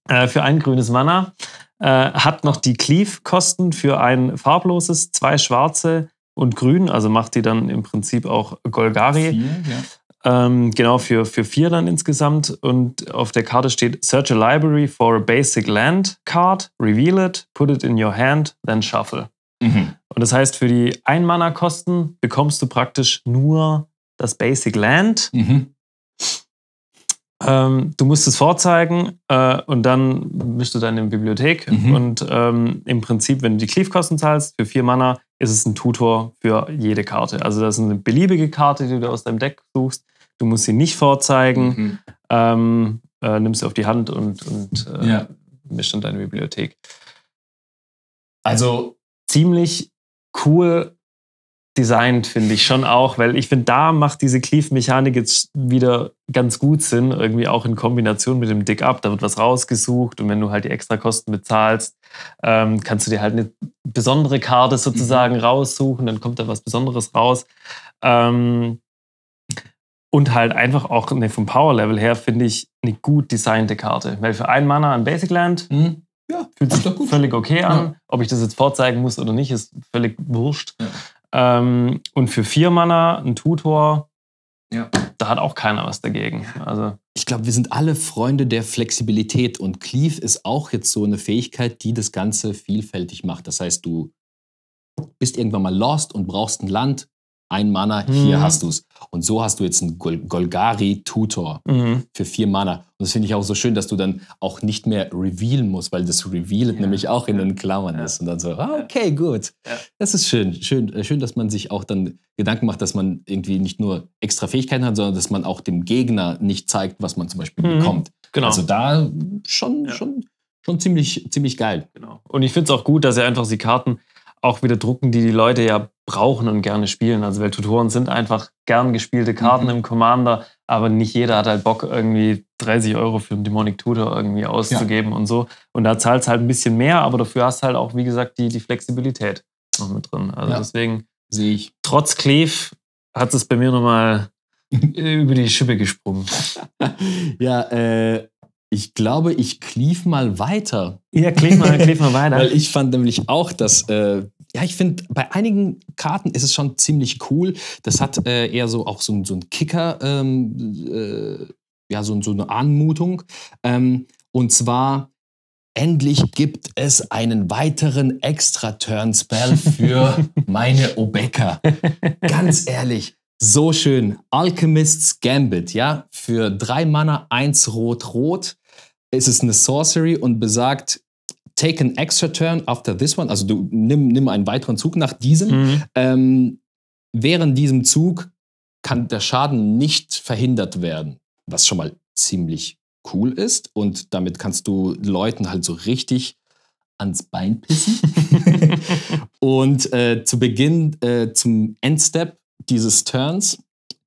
äh, für ein grünes Mana. Äh, hat noch die Cleave-Kosten für ein farbloses, zwei schwarze und grün, also macht die dann im Prinzip auch Golgari. vier, ja. Ähm, genau, für, für vier dann insgesamt. Und auf der Karte steht: Search a library for a basic land card, reveal it, put it in your hand, then shuffle. Mhm. Und das heißt, für die Ein-Mana-Kosten bekommst du praktisch nur das Basic Land. Mhm. Ähm, du musst es vorzeigen äh, und dann mischst du deine Bibliothek. Mhm. Und ähm, im Prinzip, wenn du die Cleave-Kosten zahlst, für vier Mana, ist es ein Tutor für jede Karte. Also das ist eine beliebige Karte, die du aus deinem Deck suchst. Du musst sie nicht vorzeigen, Mhm. ähm, äh, nimmst sie auf die Hand und, und äh, Ja. mischst in deine Bibliothek. Also ziemlich cool designt, finde ich schon auch, weil ich finde, da macht diese Cleave-Mechanik jetzt wieder ganz gut Sinn, irgendwie auch in Kombination mit dem Dick-Up. Da wird was rausgesucht und wenn du halt die Extrakosten bezahlst, ähm, kannst du dir halt eine besondere Karte sozusagen raussuchen, dann kommt da was Besonderes raus. Ähm, und halt einfach auch ne, vom Power-Level her finde ich eine gut designte Karte. Weil für ein Mana ein Basic Land mhm. ja, fühlt sich doch gut. völlig okay an. Ja. Ob ich das jetzt vorzeigen muss oder nicht, ist völlig wurscht. Ähm, und für vier Mana ein Tutor, Ja. da hat auch keiner was dagegen. Also, Ich glaube, wir sind alle Freunde der Flexibilität und Cleave ist auch jetzt so eine Fähigkeit, die das Ganze vielfältig macht. Das heißt, du bist irgendwann mal lost und brauchst ein Land, ein Mana, hier Mhm. hast du es. Und so hast du jetzt einen Gol Golgari-Tutor mhm. für vier Mana. Und das finde ich auch so schön, dass du dann auch nicht mehr revealen musst, weil das Reveal Ja. nämlich auch in den Klammern Ja. ist. Und dann so, ah, okay, gut. Ja. Das ist schön. schön. äh, Schön, dass man sich auch dann Gedanken macht, dass man irgendwie nicht nur extra Fähigkeiten hat, sondern dass man auch dem Gegner nicht zeigt, was man zum Beispiel Mhm. bekommt. genau. Also da schon, schon, schon ziemlich, ziemlich geil. genau. Und ich finde es auch gut, dass sie einfach die Karten auch wieder drucken, die die Leute ja brauchen und gerne spielen. Also, weil Tutoren sind einfach gern gespielte Karten Mhm. im Commander, aber nicht jeder hat halt Bock, irgendwie 30 Euro für einen Demonic Tutor irgendwie auszugeben und so. Und da zahlst halt ein bisschen mehr, aber dafür hast halt auch, wie gesagt, die, die Flexibilität noch mit drin. Also Ja. deswegen, Sehe ich. trotz Cleave hat es bei mir nochmal über die Schippe gesprungen. ja, äh, ich glaube, ich klief mal weiter. Ja, klick mal, klick mal weiter. Weil ich fand nämlich auch, dass, äh, ja, ich finde, bei einigen Karten ist es schon ziemlich cool. Das hat äh, eher so auch so, so ein Kicker, ähm, äh, ja, so, so eine Anmutung. Ähm, und zwar, endlich gibt es einen weiteren Extra-Turn-Spell für meine Obeka. Ganz ehrlich, so schön. Alchemist's Gambit, ja, für drei Mana, eins rot-rot. Ist es eine Sorcery und besagt, take an extra turn after this one. Also du nimm, nimm einen weiteren Zug nach diesem. Mhm. Ähm, während diesem Zug kann der Schaden nicht verhindert werden, was schon mal ziemlich cool ist. Und damit kannst du Leuten halt so richtig ans Bein pissen. Und äh, zu Beginn, äh, zum Endstep dieses Turns,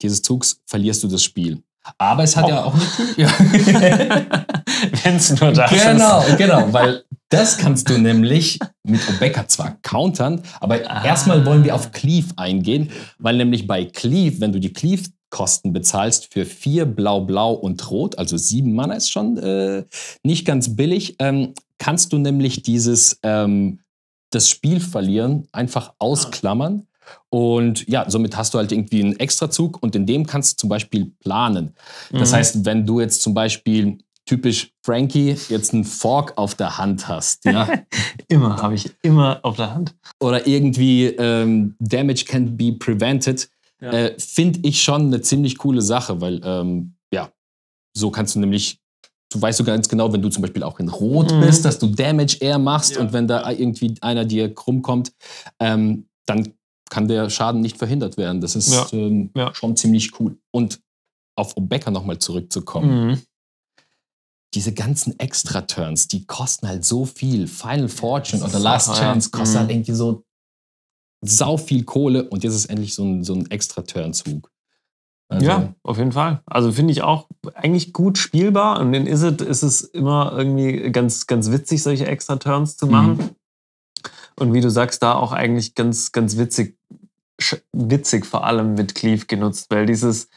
dieses Zugs, verlierst du das Spiel. Aber es hat ja auch eine ja. Wenn es nur das Genau, genau, weil das kannst du nämlich mit Obeka zwar countern, aber Ah. erstmal wollen wir auf Cleave eingehen, weil nämlich bei Cleave, wenn du die Cleave-Kosten bezahlst für vier Blau, Blau und Rot, also sieben Mana ist schon äh, nicht ganz billig, ähm, kannst du nämlich dieses ähm, das Spiel verlieren einfach ausklammern. Und ja, somit hast du halt irgendwie einen Extrazug und in dem kannst du zum Beispiel planen. Das Mhm. heißt, wenn du jetzt zum Beispiel typisch Frankie jetzt einen Fork auf der Hand hast, ja, Immer habe ich immer auf der Hand. oder irgendwie ähm, Damage can be prevented, Ja. äh, finde ich schon eine ziemlich coole Sache, weil ähm, ja, so kannst du nämlich, du weißt sogar ganz genau, wenn du zum Beispiel auch in Rot Mhm. bist, dass du Damage eher machst Ja. und wenn da irgendwie einer dir krumm kommt, ähm, dann kann der Schaden nicht verhindert werden. Das ist Ja. Ähm, schon ziemlich cool. Und auf Obeka nochmal zurückzukommen Mhm. Diese ganzen Extra-Turns, die kosten halt so viel. Final Fortune oder Last ja. Chance kostet Mhm. halt irgendwie so sau viel Kohle und jetzt ist endlich so ein, so ein Extra-Turn-Zug. Also, ja, auf jeden Fall. Also finde ich auch eigentlich gut spielbar. Und in Isit ist es immer irgendwie ganz, ganz witzig, solche extra Turns zu machen. Und wie du sagst, da auch eigentlich ganz, ganz witzig, witzig vor allem mit Cleave genutzt, weil dieses,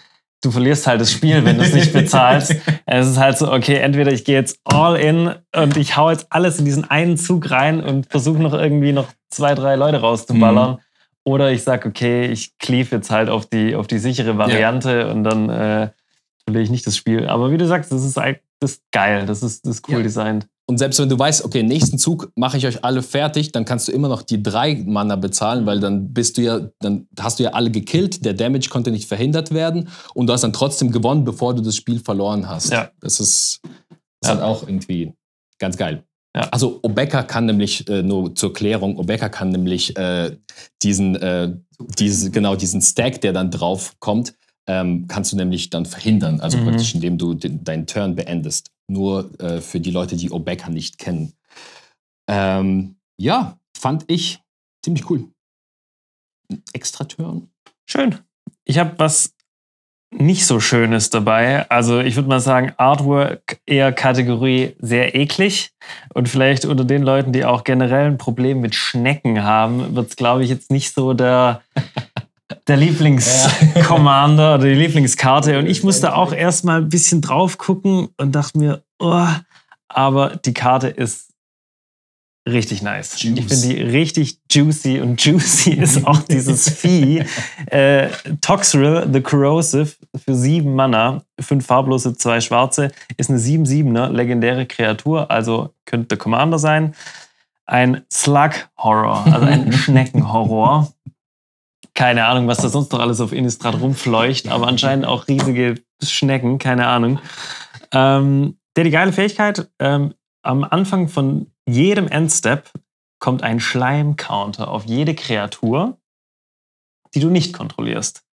du verlierst halt das Spiel, wenn du es nicht bezahlst. es ist halt so, okay, entweder ich gehe jetzt all in und ich hau jetzt alles in diesen einen Zug rein und versuche noch irgendwie noch zwei, drei Leute rauszuballern. Oder ich sage, okay, ich cleave jetzt halt auf die, auf die sichere Variante und dann äh, verliere ich nicht das Spiel. Aber wie du sagst, das ist, das ist geil, das ist, das ist cool Ja. designt. Und selbst wenn du weißt, okay, nächsten Zug mache ich euch alle fertig, dann kannst du immer noch die drei Mana bezahlen, weil dann bist du ja, dann hast du ja alle gekillt, der Damage konnte nicht verhindert werden und du hast dann trotzdem gewonnen, bevor du das Spiel verloren hast. Ja. Das ist, ist Ja. auch irgendwie ganz geil. Ja. Also Obeka kann nämlich, äh, nur zur Klärung, Obeka kann nämlich äh, diesen, äh, diese, genau diesen Stack, der dann drauf kommt, ähm, kannst du nämlich dann verhindern. Also Mhm. praktisch, indem du den, deinen Turn beendest. Nur äh, für die Leute, die Obeka nicht kennen. Ähm, ja, fand ich ziemlich cool. Ein extra Turn. Schön. Ich habe was nicht so Schönes dabei. Also ich würde mal sagen, Artwork eher Kategorie sehr eklig. Und vielleicht unter den Leuten, die auch generell ein Problem mit Schnecken haben, wird es, glaube ich, jetzt nicht so der, der Lieblingscommander oder die Lieblingskarte. Und ich musste auch erstmal ein bisschen drauf gucken und dachte mir, oh, aber die Karte ist richtig nice. Juice. Ich finde die richtig juicy und juicy ist auch dieses Vieh. Äh, Toxrill, The Corrosive, für sieben Mana, fünf farblose, zwei schwarze, ist eine 7-7er legendäre Kreatur, also könnte der Commander sein. Ein Slug-Horror, also ein Schneckenhorror. Keine Ahnung, was da sonst noch alles auf Innistrad rumfleucht, aber anscheinend auch riesige Schnecken, keine Ahnung. Ähm, der die geile Fähigkeit, ähm, am Anfang von jedem Endstep kommt ein Schleim-Counter auf jede Kreatur, die du nicht kontrollierst.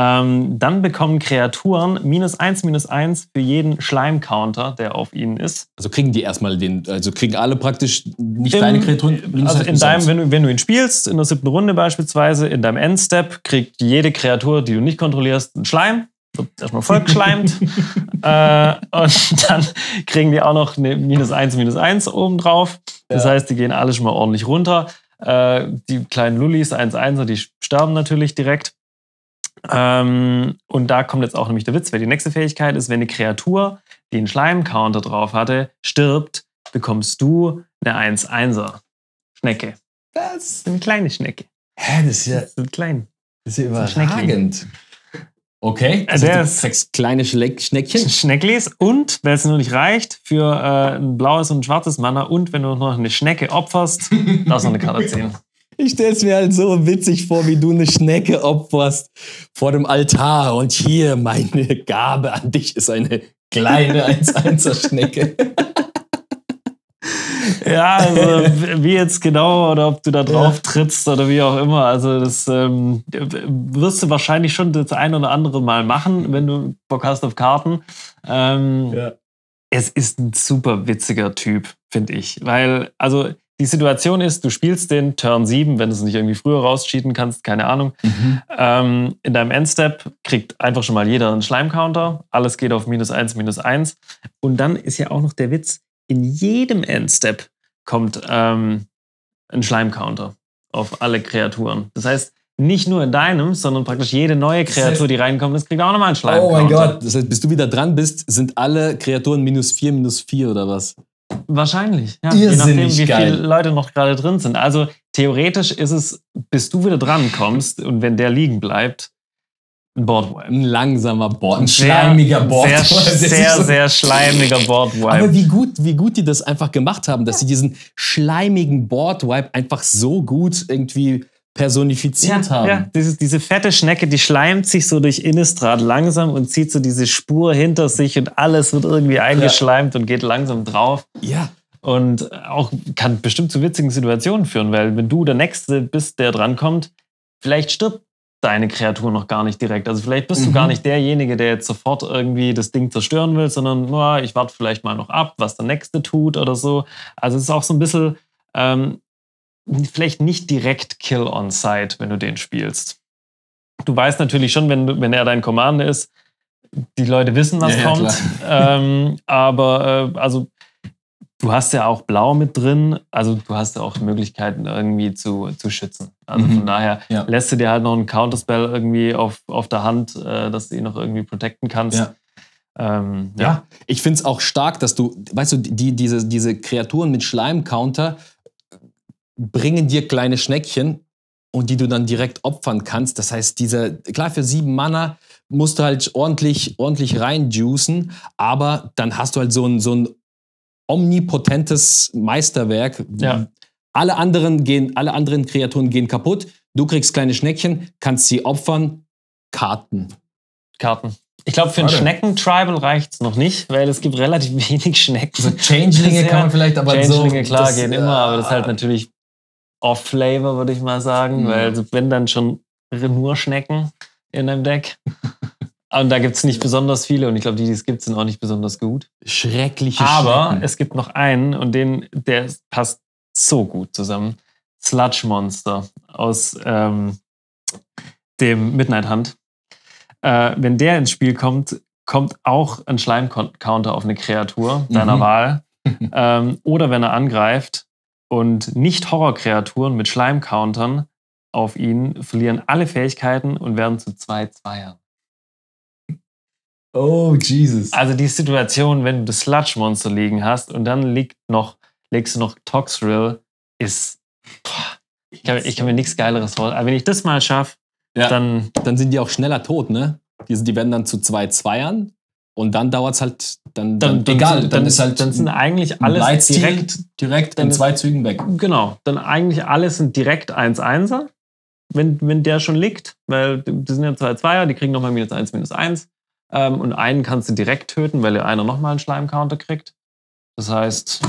Ähm, dann bekommen Kreaturen minus eins, minus eins für jeden Schleim-Counter, der auf ihnen ist. Also kriegen die erstmal den, also kriegen alle praktisch nicht Im- deine Kreaturen. Also in deinem, wenn du, wenn du ihn spielst, in der siebten Runde beispielsweise, in deinem Endstep, kriegt jede Kreatur, die du nicht kontrollierst, einen Schleim. Wird erstmal voll geschleimt. äh, und dann kriegen die auch noch eine minus eins, minus eins obendrauf. Das Ja. heißt, die gehen alle schon mal ordentlich runter. Äh, die kleinen Lullis, 1-1er, die sterben natürlich direkt. Ähm, und da kommt jetzt auch nämlich der Witz, weil die nächste Fähigkeit ist, wenn eine Kreatur, die einen Schleim-Counter drauf hatte, stirbt, bekommst du eine 1-1er Schnecke. das, Eine kleine Schnecke. hä, das ist ja, Das ist klein. das ist ja überragend. Okay, Also also du kriegst kleine Schleck Schneckchen. Schnecklis und, wenn es nur nicht reicht, für äh, ein blaues und ein schwarzes Mana und wenn du noch eine Schnecke opferst, darfst du noch eine Karte ziehen. Ich stell's mir halt so witzig vor, wie du eine Schnecke opferst vor dem Altar und hier meine Gabe an dich ist eine kleine 1-1er Schnecke. Ja, also wie jetzt genau oder ob du da drauf trittst oder wie auch immer. Also das ähm, wirst du wahrscheinlich schon das ein oder andere Mal machen, wenn du Bock hast auf Karten. Ähm, Ja. Es ist ein super witziger Typ, finde ich. Weil, also die Situation ist, du spielst den Turn 7, wenn du es nicht irgendwie früher rauscheaten kannst, keine Ahnung. Ähm, in deinem Endstep kriegt einfach schon mal jeder einen Schleim-Counter. Alles geht auf minus eins, minus eins. Und dann ist ja auch noch der Witz, in jedem Endstep kommt ähm, ein Schleim-Counter auf alle Kreaturen. Das heißt, nicht nur in deinem, sondern praktisch jede neue Kreatur, die reinkommt, das kriegt auch nochmal einen Schleim-Counter. Oh mein Gott, das heißt, bis du wieder dran bist, sind alle Kreaturen minus 4, minus 4 oder was? Wahrscheinlich, ja. Je nachdem, wie geil. viele Leute noch gerade drin sind. Also theoretisch ist es, bis du wieder dran kommst und wenn der liegen bleibt, Ein Boardwipe. Ein langsamer Board, ein schleimiger Board. Sehr, sehr, so- sehr schleimiger Boardwipe. Aber wie gut, wie gut die das einfach gemacht haben, dass sie diesen schleimigen Boardwipe einfach so gut irgendwie personifiziert haben. Ja, diese, diese fette Schnecke, die schleimt sich so durch Innistrad langsam und zieht so diese Spur hinter sich und alles wird irgendwie eingeschleimt und geht langsam drauf. ja. Und auch kann bestimmt zu witzigen Situationen führen, weil wenn du der Nächste bist, der drankommt, vielleicht stirbt deine Kreatur noch gar nicht direkt. Also vielleicht bist du Mhm. gar nicht derjenige, der jetzt sofort irgendwie das Ding zerstören will, sondern nur, ich warte vielleicht mal noch ab, was der Nächste tut oder so. Also es ist auch so ein bisschen ähm, vielleicht nicht direkt Kill on Sight, wenn du den spielst. Du weißt natürlich schon, wenn, wenn er dein Commander ist, die Leute wissen, was Ja, ja, kommt. ähm, aber äh, also du hast ja auch Blau mit drin, also du hast ja auch Möglichkeiten irgendwie zu, zu schützen. Also Mhm. von daher Ja. lässt du dir halt noch einen Counterspell irgendwie auf, auf der Hand, äh, dass du ihn noch irgendwie protecten kannst. Ja. Ähm, Ja, ich finde es auch stark, dass du, weißt du, die, diese, diese Kreaturen mit Schleim-Counter bringen dir kleine Schneckchen und die du dann direkt opfern kannst. Das heißt, dieser, klar, für sieben Mana musst du halt ordentlich, ordentlich reinjuicen, aber dann hast du halt so ein, so ein omnipotentes Meisterwerk. Ja. Alle anderen gehen, alle anderen Kreaturen gehen kaputt. Du kriegst kleine Schneckchen, kannst sie opfern. Karten. Karten. Ich glaube, für ein. Schnecken-Tribal reicht es noch nicht, weil es gibt relativ wenig Schnecken. So Changelinge kann man vielleicht aber Changelinge, so. klar, das, gehen äh, immer, aber das ist halt natürlich off-flavor, würde ich mal sagen, Mhm. weil wenn dann schon nur Schnecken in einem Deck. Und da gibt es nicht besonders viele und ich glaube, die, die es gibt, sind auch nicht besonders gut. Schreckliche Aber Schnecken. es gibt noch einen und den, der passt so gut zusammen. Sludge Monster aus ähm, dem Midnight Hunt. Äh, wenn der ins Spiel kommt, kommt auch ein Schleim-Counter auf eine Kreatur deiner Mhm. Wahl. ähm, oder wenn er angreift und nicht Horrorkreaturen mit Schleim-Countern auf ihn verlieren alle Fähigkeiten und werden zu zwei Zweiern. Oh, Jesus. Also die Situation, wenn du das Sludge-Monster liegen hast und dann liegt noch, legst du noch Toxrill, ist. Boah, ich, kann, ich kann mir nichts Geileres vorstellen. Aber wenn ich das mal schaffe, Ja. dann. dann sind die auch schneller tot, ne? Die, die werden dann zu zwei Zweiern und dann dauert es halt, dann, dann, egal, dann, dann, ist halt dann sind eigentlich alles Blightstil direkt. direkt dann in zwei Zügen weg. Genau, dann eigentlich alles sind direkt 1-1er, wenn, wenn der schon liegt, weil die sind ja zwei Zweier, die kriegen nochmal minus 1, minus 1. Ähm, und einen kannst du direkt töten, weil einer nochmal einen Schleim-Counter kriegt. Das heißt,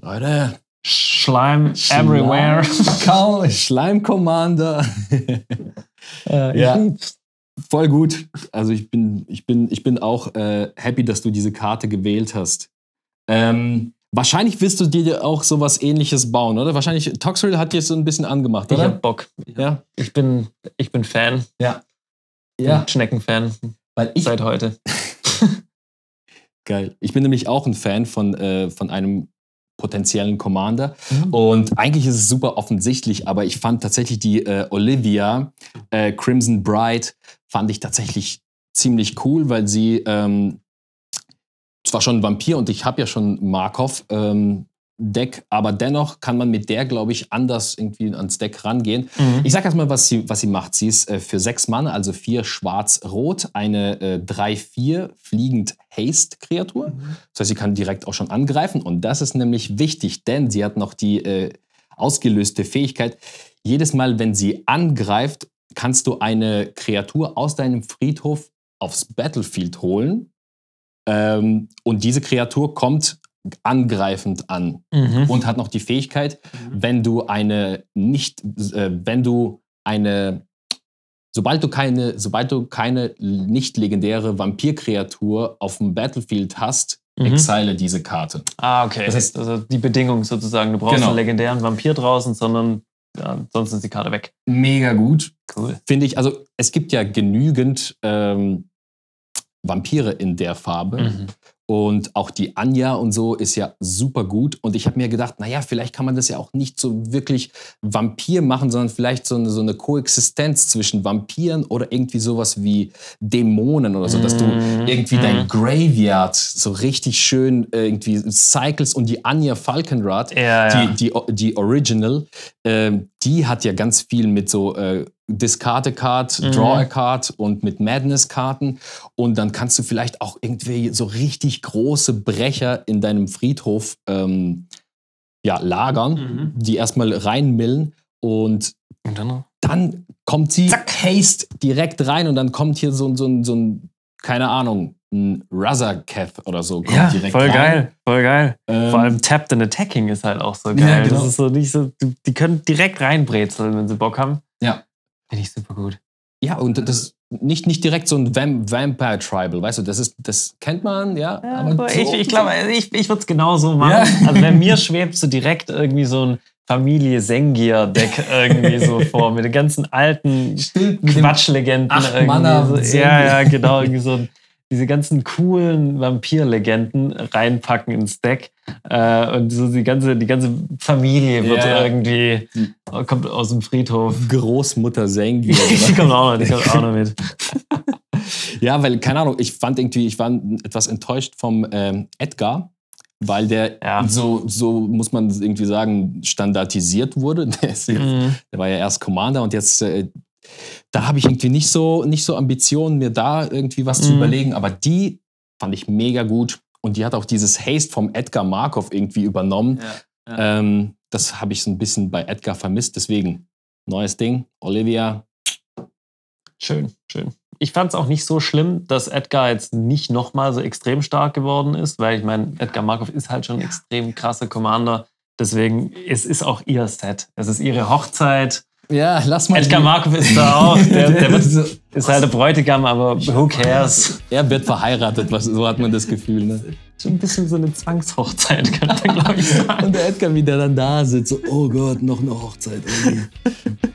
Leute, Schleim everywhere. Schleim, Schleim-Commander. Äh, ich Ja. lieb's. Voll gut. Also ich bin, ich bin, ich bin auch äh, happy, dass du diese Karte gewählt hast. Ähm, wahrscheinlich willst du dir auch sowas ähnliches bauen, oder? Wahrscheinlich, Toxrill hat dir so ein bisschen angemacht, Ich oder? hab Bock. ja. Ich bin, ich bin Fan. Ja. Bin Schneckenfan Weil ich, seit heute. Geil. Ich bin nämlich auch ein Fan von, äh, von einem potenziellen Commander. Mhm. Und eigentlich ist es super offensichtlich, aber ich fand tatsächlich die äh, Olivia äh, Crimson Bride fand ich tatsächlich ziemlich cool, weil sie ähm, zwar schon ein Vampir und ich habe ja schon Markov ähm, Deck, aber dennoch kann man mit der, glaube ich, anders irgendwie ans Deck rangehen. Mhm. Ich sag erstmal, was sie, was sie macht. Sie ist äh, für sechs Mann, also vier schwarz-rot, eine äh, 3-4 fliegend Haste-Kreatur. Das heißt, sie kann direkt auch schon angreifen. Und das ist nämlich wichtig, denn sie hat noch die äh, ausgelöste Fähigkeit. Jedes Mal, wenn sie angreift, kannst du eine Kreatur aus deinem Friedhof aufs Battlefield holen. Ähm, und diese Kreatur kommt angreifend an Mhm. und hat noch die Fähigkeit, wenn du eine nicht, äh, wenn du eine, sobald du keine, sobald du keine nicht legendäre Vampirkreatur auf dem Battlefield hast, Mhm. exile diese Karte. Ah, okay. Das heißt, also die Bedingung sozusagen. Du brauchst Genau. einen legendären Vampir draußen, sondern ja, sonst ist die Karte weg. Mega gut, Cool. finde ich. Also es gibt ja genügend ähm, Vampire in der Farbe. Mhm. Und auch die Anja und so ist ja super gut. Und ich habe mir gedacht, naja, vielleicht kann man das ja auch nicht so wirklich Vampir machen, sondern vielleicht so eine, so eine Koexistenz zwischen Vampiren oder irgendwie sowas wie Dämonen oder so, dass du Mhm. irgendwie Mhm. dein Graveyard so richtig schön äh, irgendwie cycles und die Anja Falkenrad, Ja, ja. die, die, die Original, ähm, die hat ja ganz viel mit so äh, Discard a Card, Mhm. Draw a Card und mit Madness-Karten. Und dann kannst du vielleicht auch irgendwie so richtig große Brecher in deinem Friedhof ähm, ja, lagern, Mhm. die erstmal reinmillen und Und dann dann kommt sie Haste direkt rein und dann kommt hier so, ein- so, so ein, keine Ahnung, ein Razorcath oder so. Kommt Ja, direkt voll rein. geil, voll geil. Ähm, Vor allem Tapped and Attacking ist halt auch so Ja, geil. genau. Das ist so nicht so, die können direkt reinbrezeln, wenn sie Bock haben. Ja. Finde ich super gut. Ja, und das nicht, nicht direkt so ein Vam Vampire Tribal, weißt du, das ist, das kennt man, ja. aber so- ich ich glaube, ich, ich würde es genauso machen. Ja. Also wenn mir schwebt so direkt irgendwie so ein Familie Sengier-Deck irgendwie so vor, mit den ganzen alten Quatschlegenden. Irgendwie Mana so. Ja, ja, genau. Irgendwie so diese ganzen coolen Vampir-Legenden reinpacken ins Deck. Äh, und so die ganze, die ganze Familie wird Ja, ja. irgendwie, kommt aus dem Friedhof. Großmutter Sengi. Die kommt auch noch, die kommt auch noch mit. ja, weil, keine Ahnung, ich fand irgendwie, ich war etwas enttäuscht vom ähm, Edgar, weil der Ja. so, so, muss man irgendwie sagen, standardisiert wurde. Der, jetzt, Mhm. der war ja erst Commander und jetzt, äh, da habe ich irgendwie nicht so, nicht so Ambitionen, mir da irgendwie was zu Mhm. überlegen. Aber die fand ich mega gut. Und die hat auch dieses Haste vom Edgar Markov irgendwie übernommen. Ja. Ähm, das habe ich so ein bisschen bei Edgar vermisst. Deswegen, neues Ding. Olivia, Schön, schön. Ich fand es auch nicht so schlimm, dass Edgar jetzt nicht nochmal so extrem stark geworden ist, weil ich meine, Edgar Markov ist halt schon ein extrem krasser Commander. Deswegen, es ist auch ihr Set. Es ist ihre Hochzeit. Ja, lass mal. Edgar Markov ist da auch. Der, der wird, ist halt der Bräutigam, aber who cares? er wird verheiratet, was, so hat man das Gefühl. Ne? Schon ein bisschen so eine Zwangshochzeit, könnte man, glaube ich, sagen. Und der Edgar wieder dann da sitzt, so, oh Gott, noch eine Hochzeit. Irgendwie.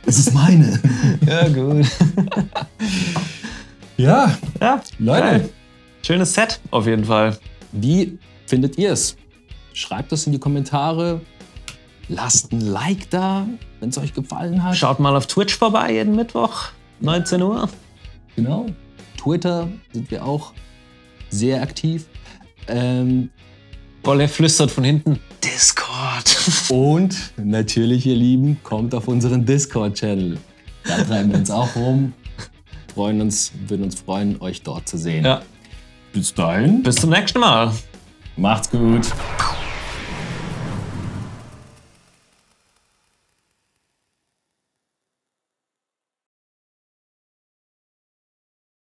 Das ist meine. Ja, gut. Ja, Ja, Leute. geil. Schönes Set, auf jeden Fall. wie findet ihr es? Schreibt das in die Kommentare. Lasst ein Like da, wenn es euch gefallen hat. Schaut mal auf Twitch vorbei jeden Mittwoch, 19 Uhr. Genau. Twitter sind wir auch sehr aktiv. Ähm, Wolle flüstert von hinten. Discord. und natürlich, ihr Lieben, kommt auf unseren Discord-Channel. Da treiben wir uns auch rum. Freuen uns, würden uns freuen, euch dort zu sehen. Ja. Bis dahin. Bis zum nächsten Mal. Macht's gut.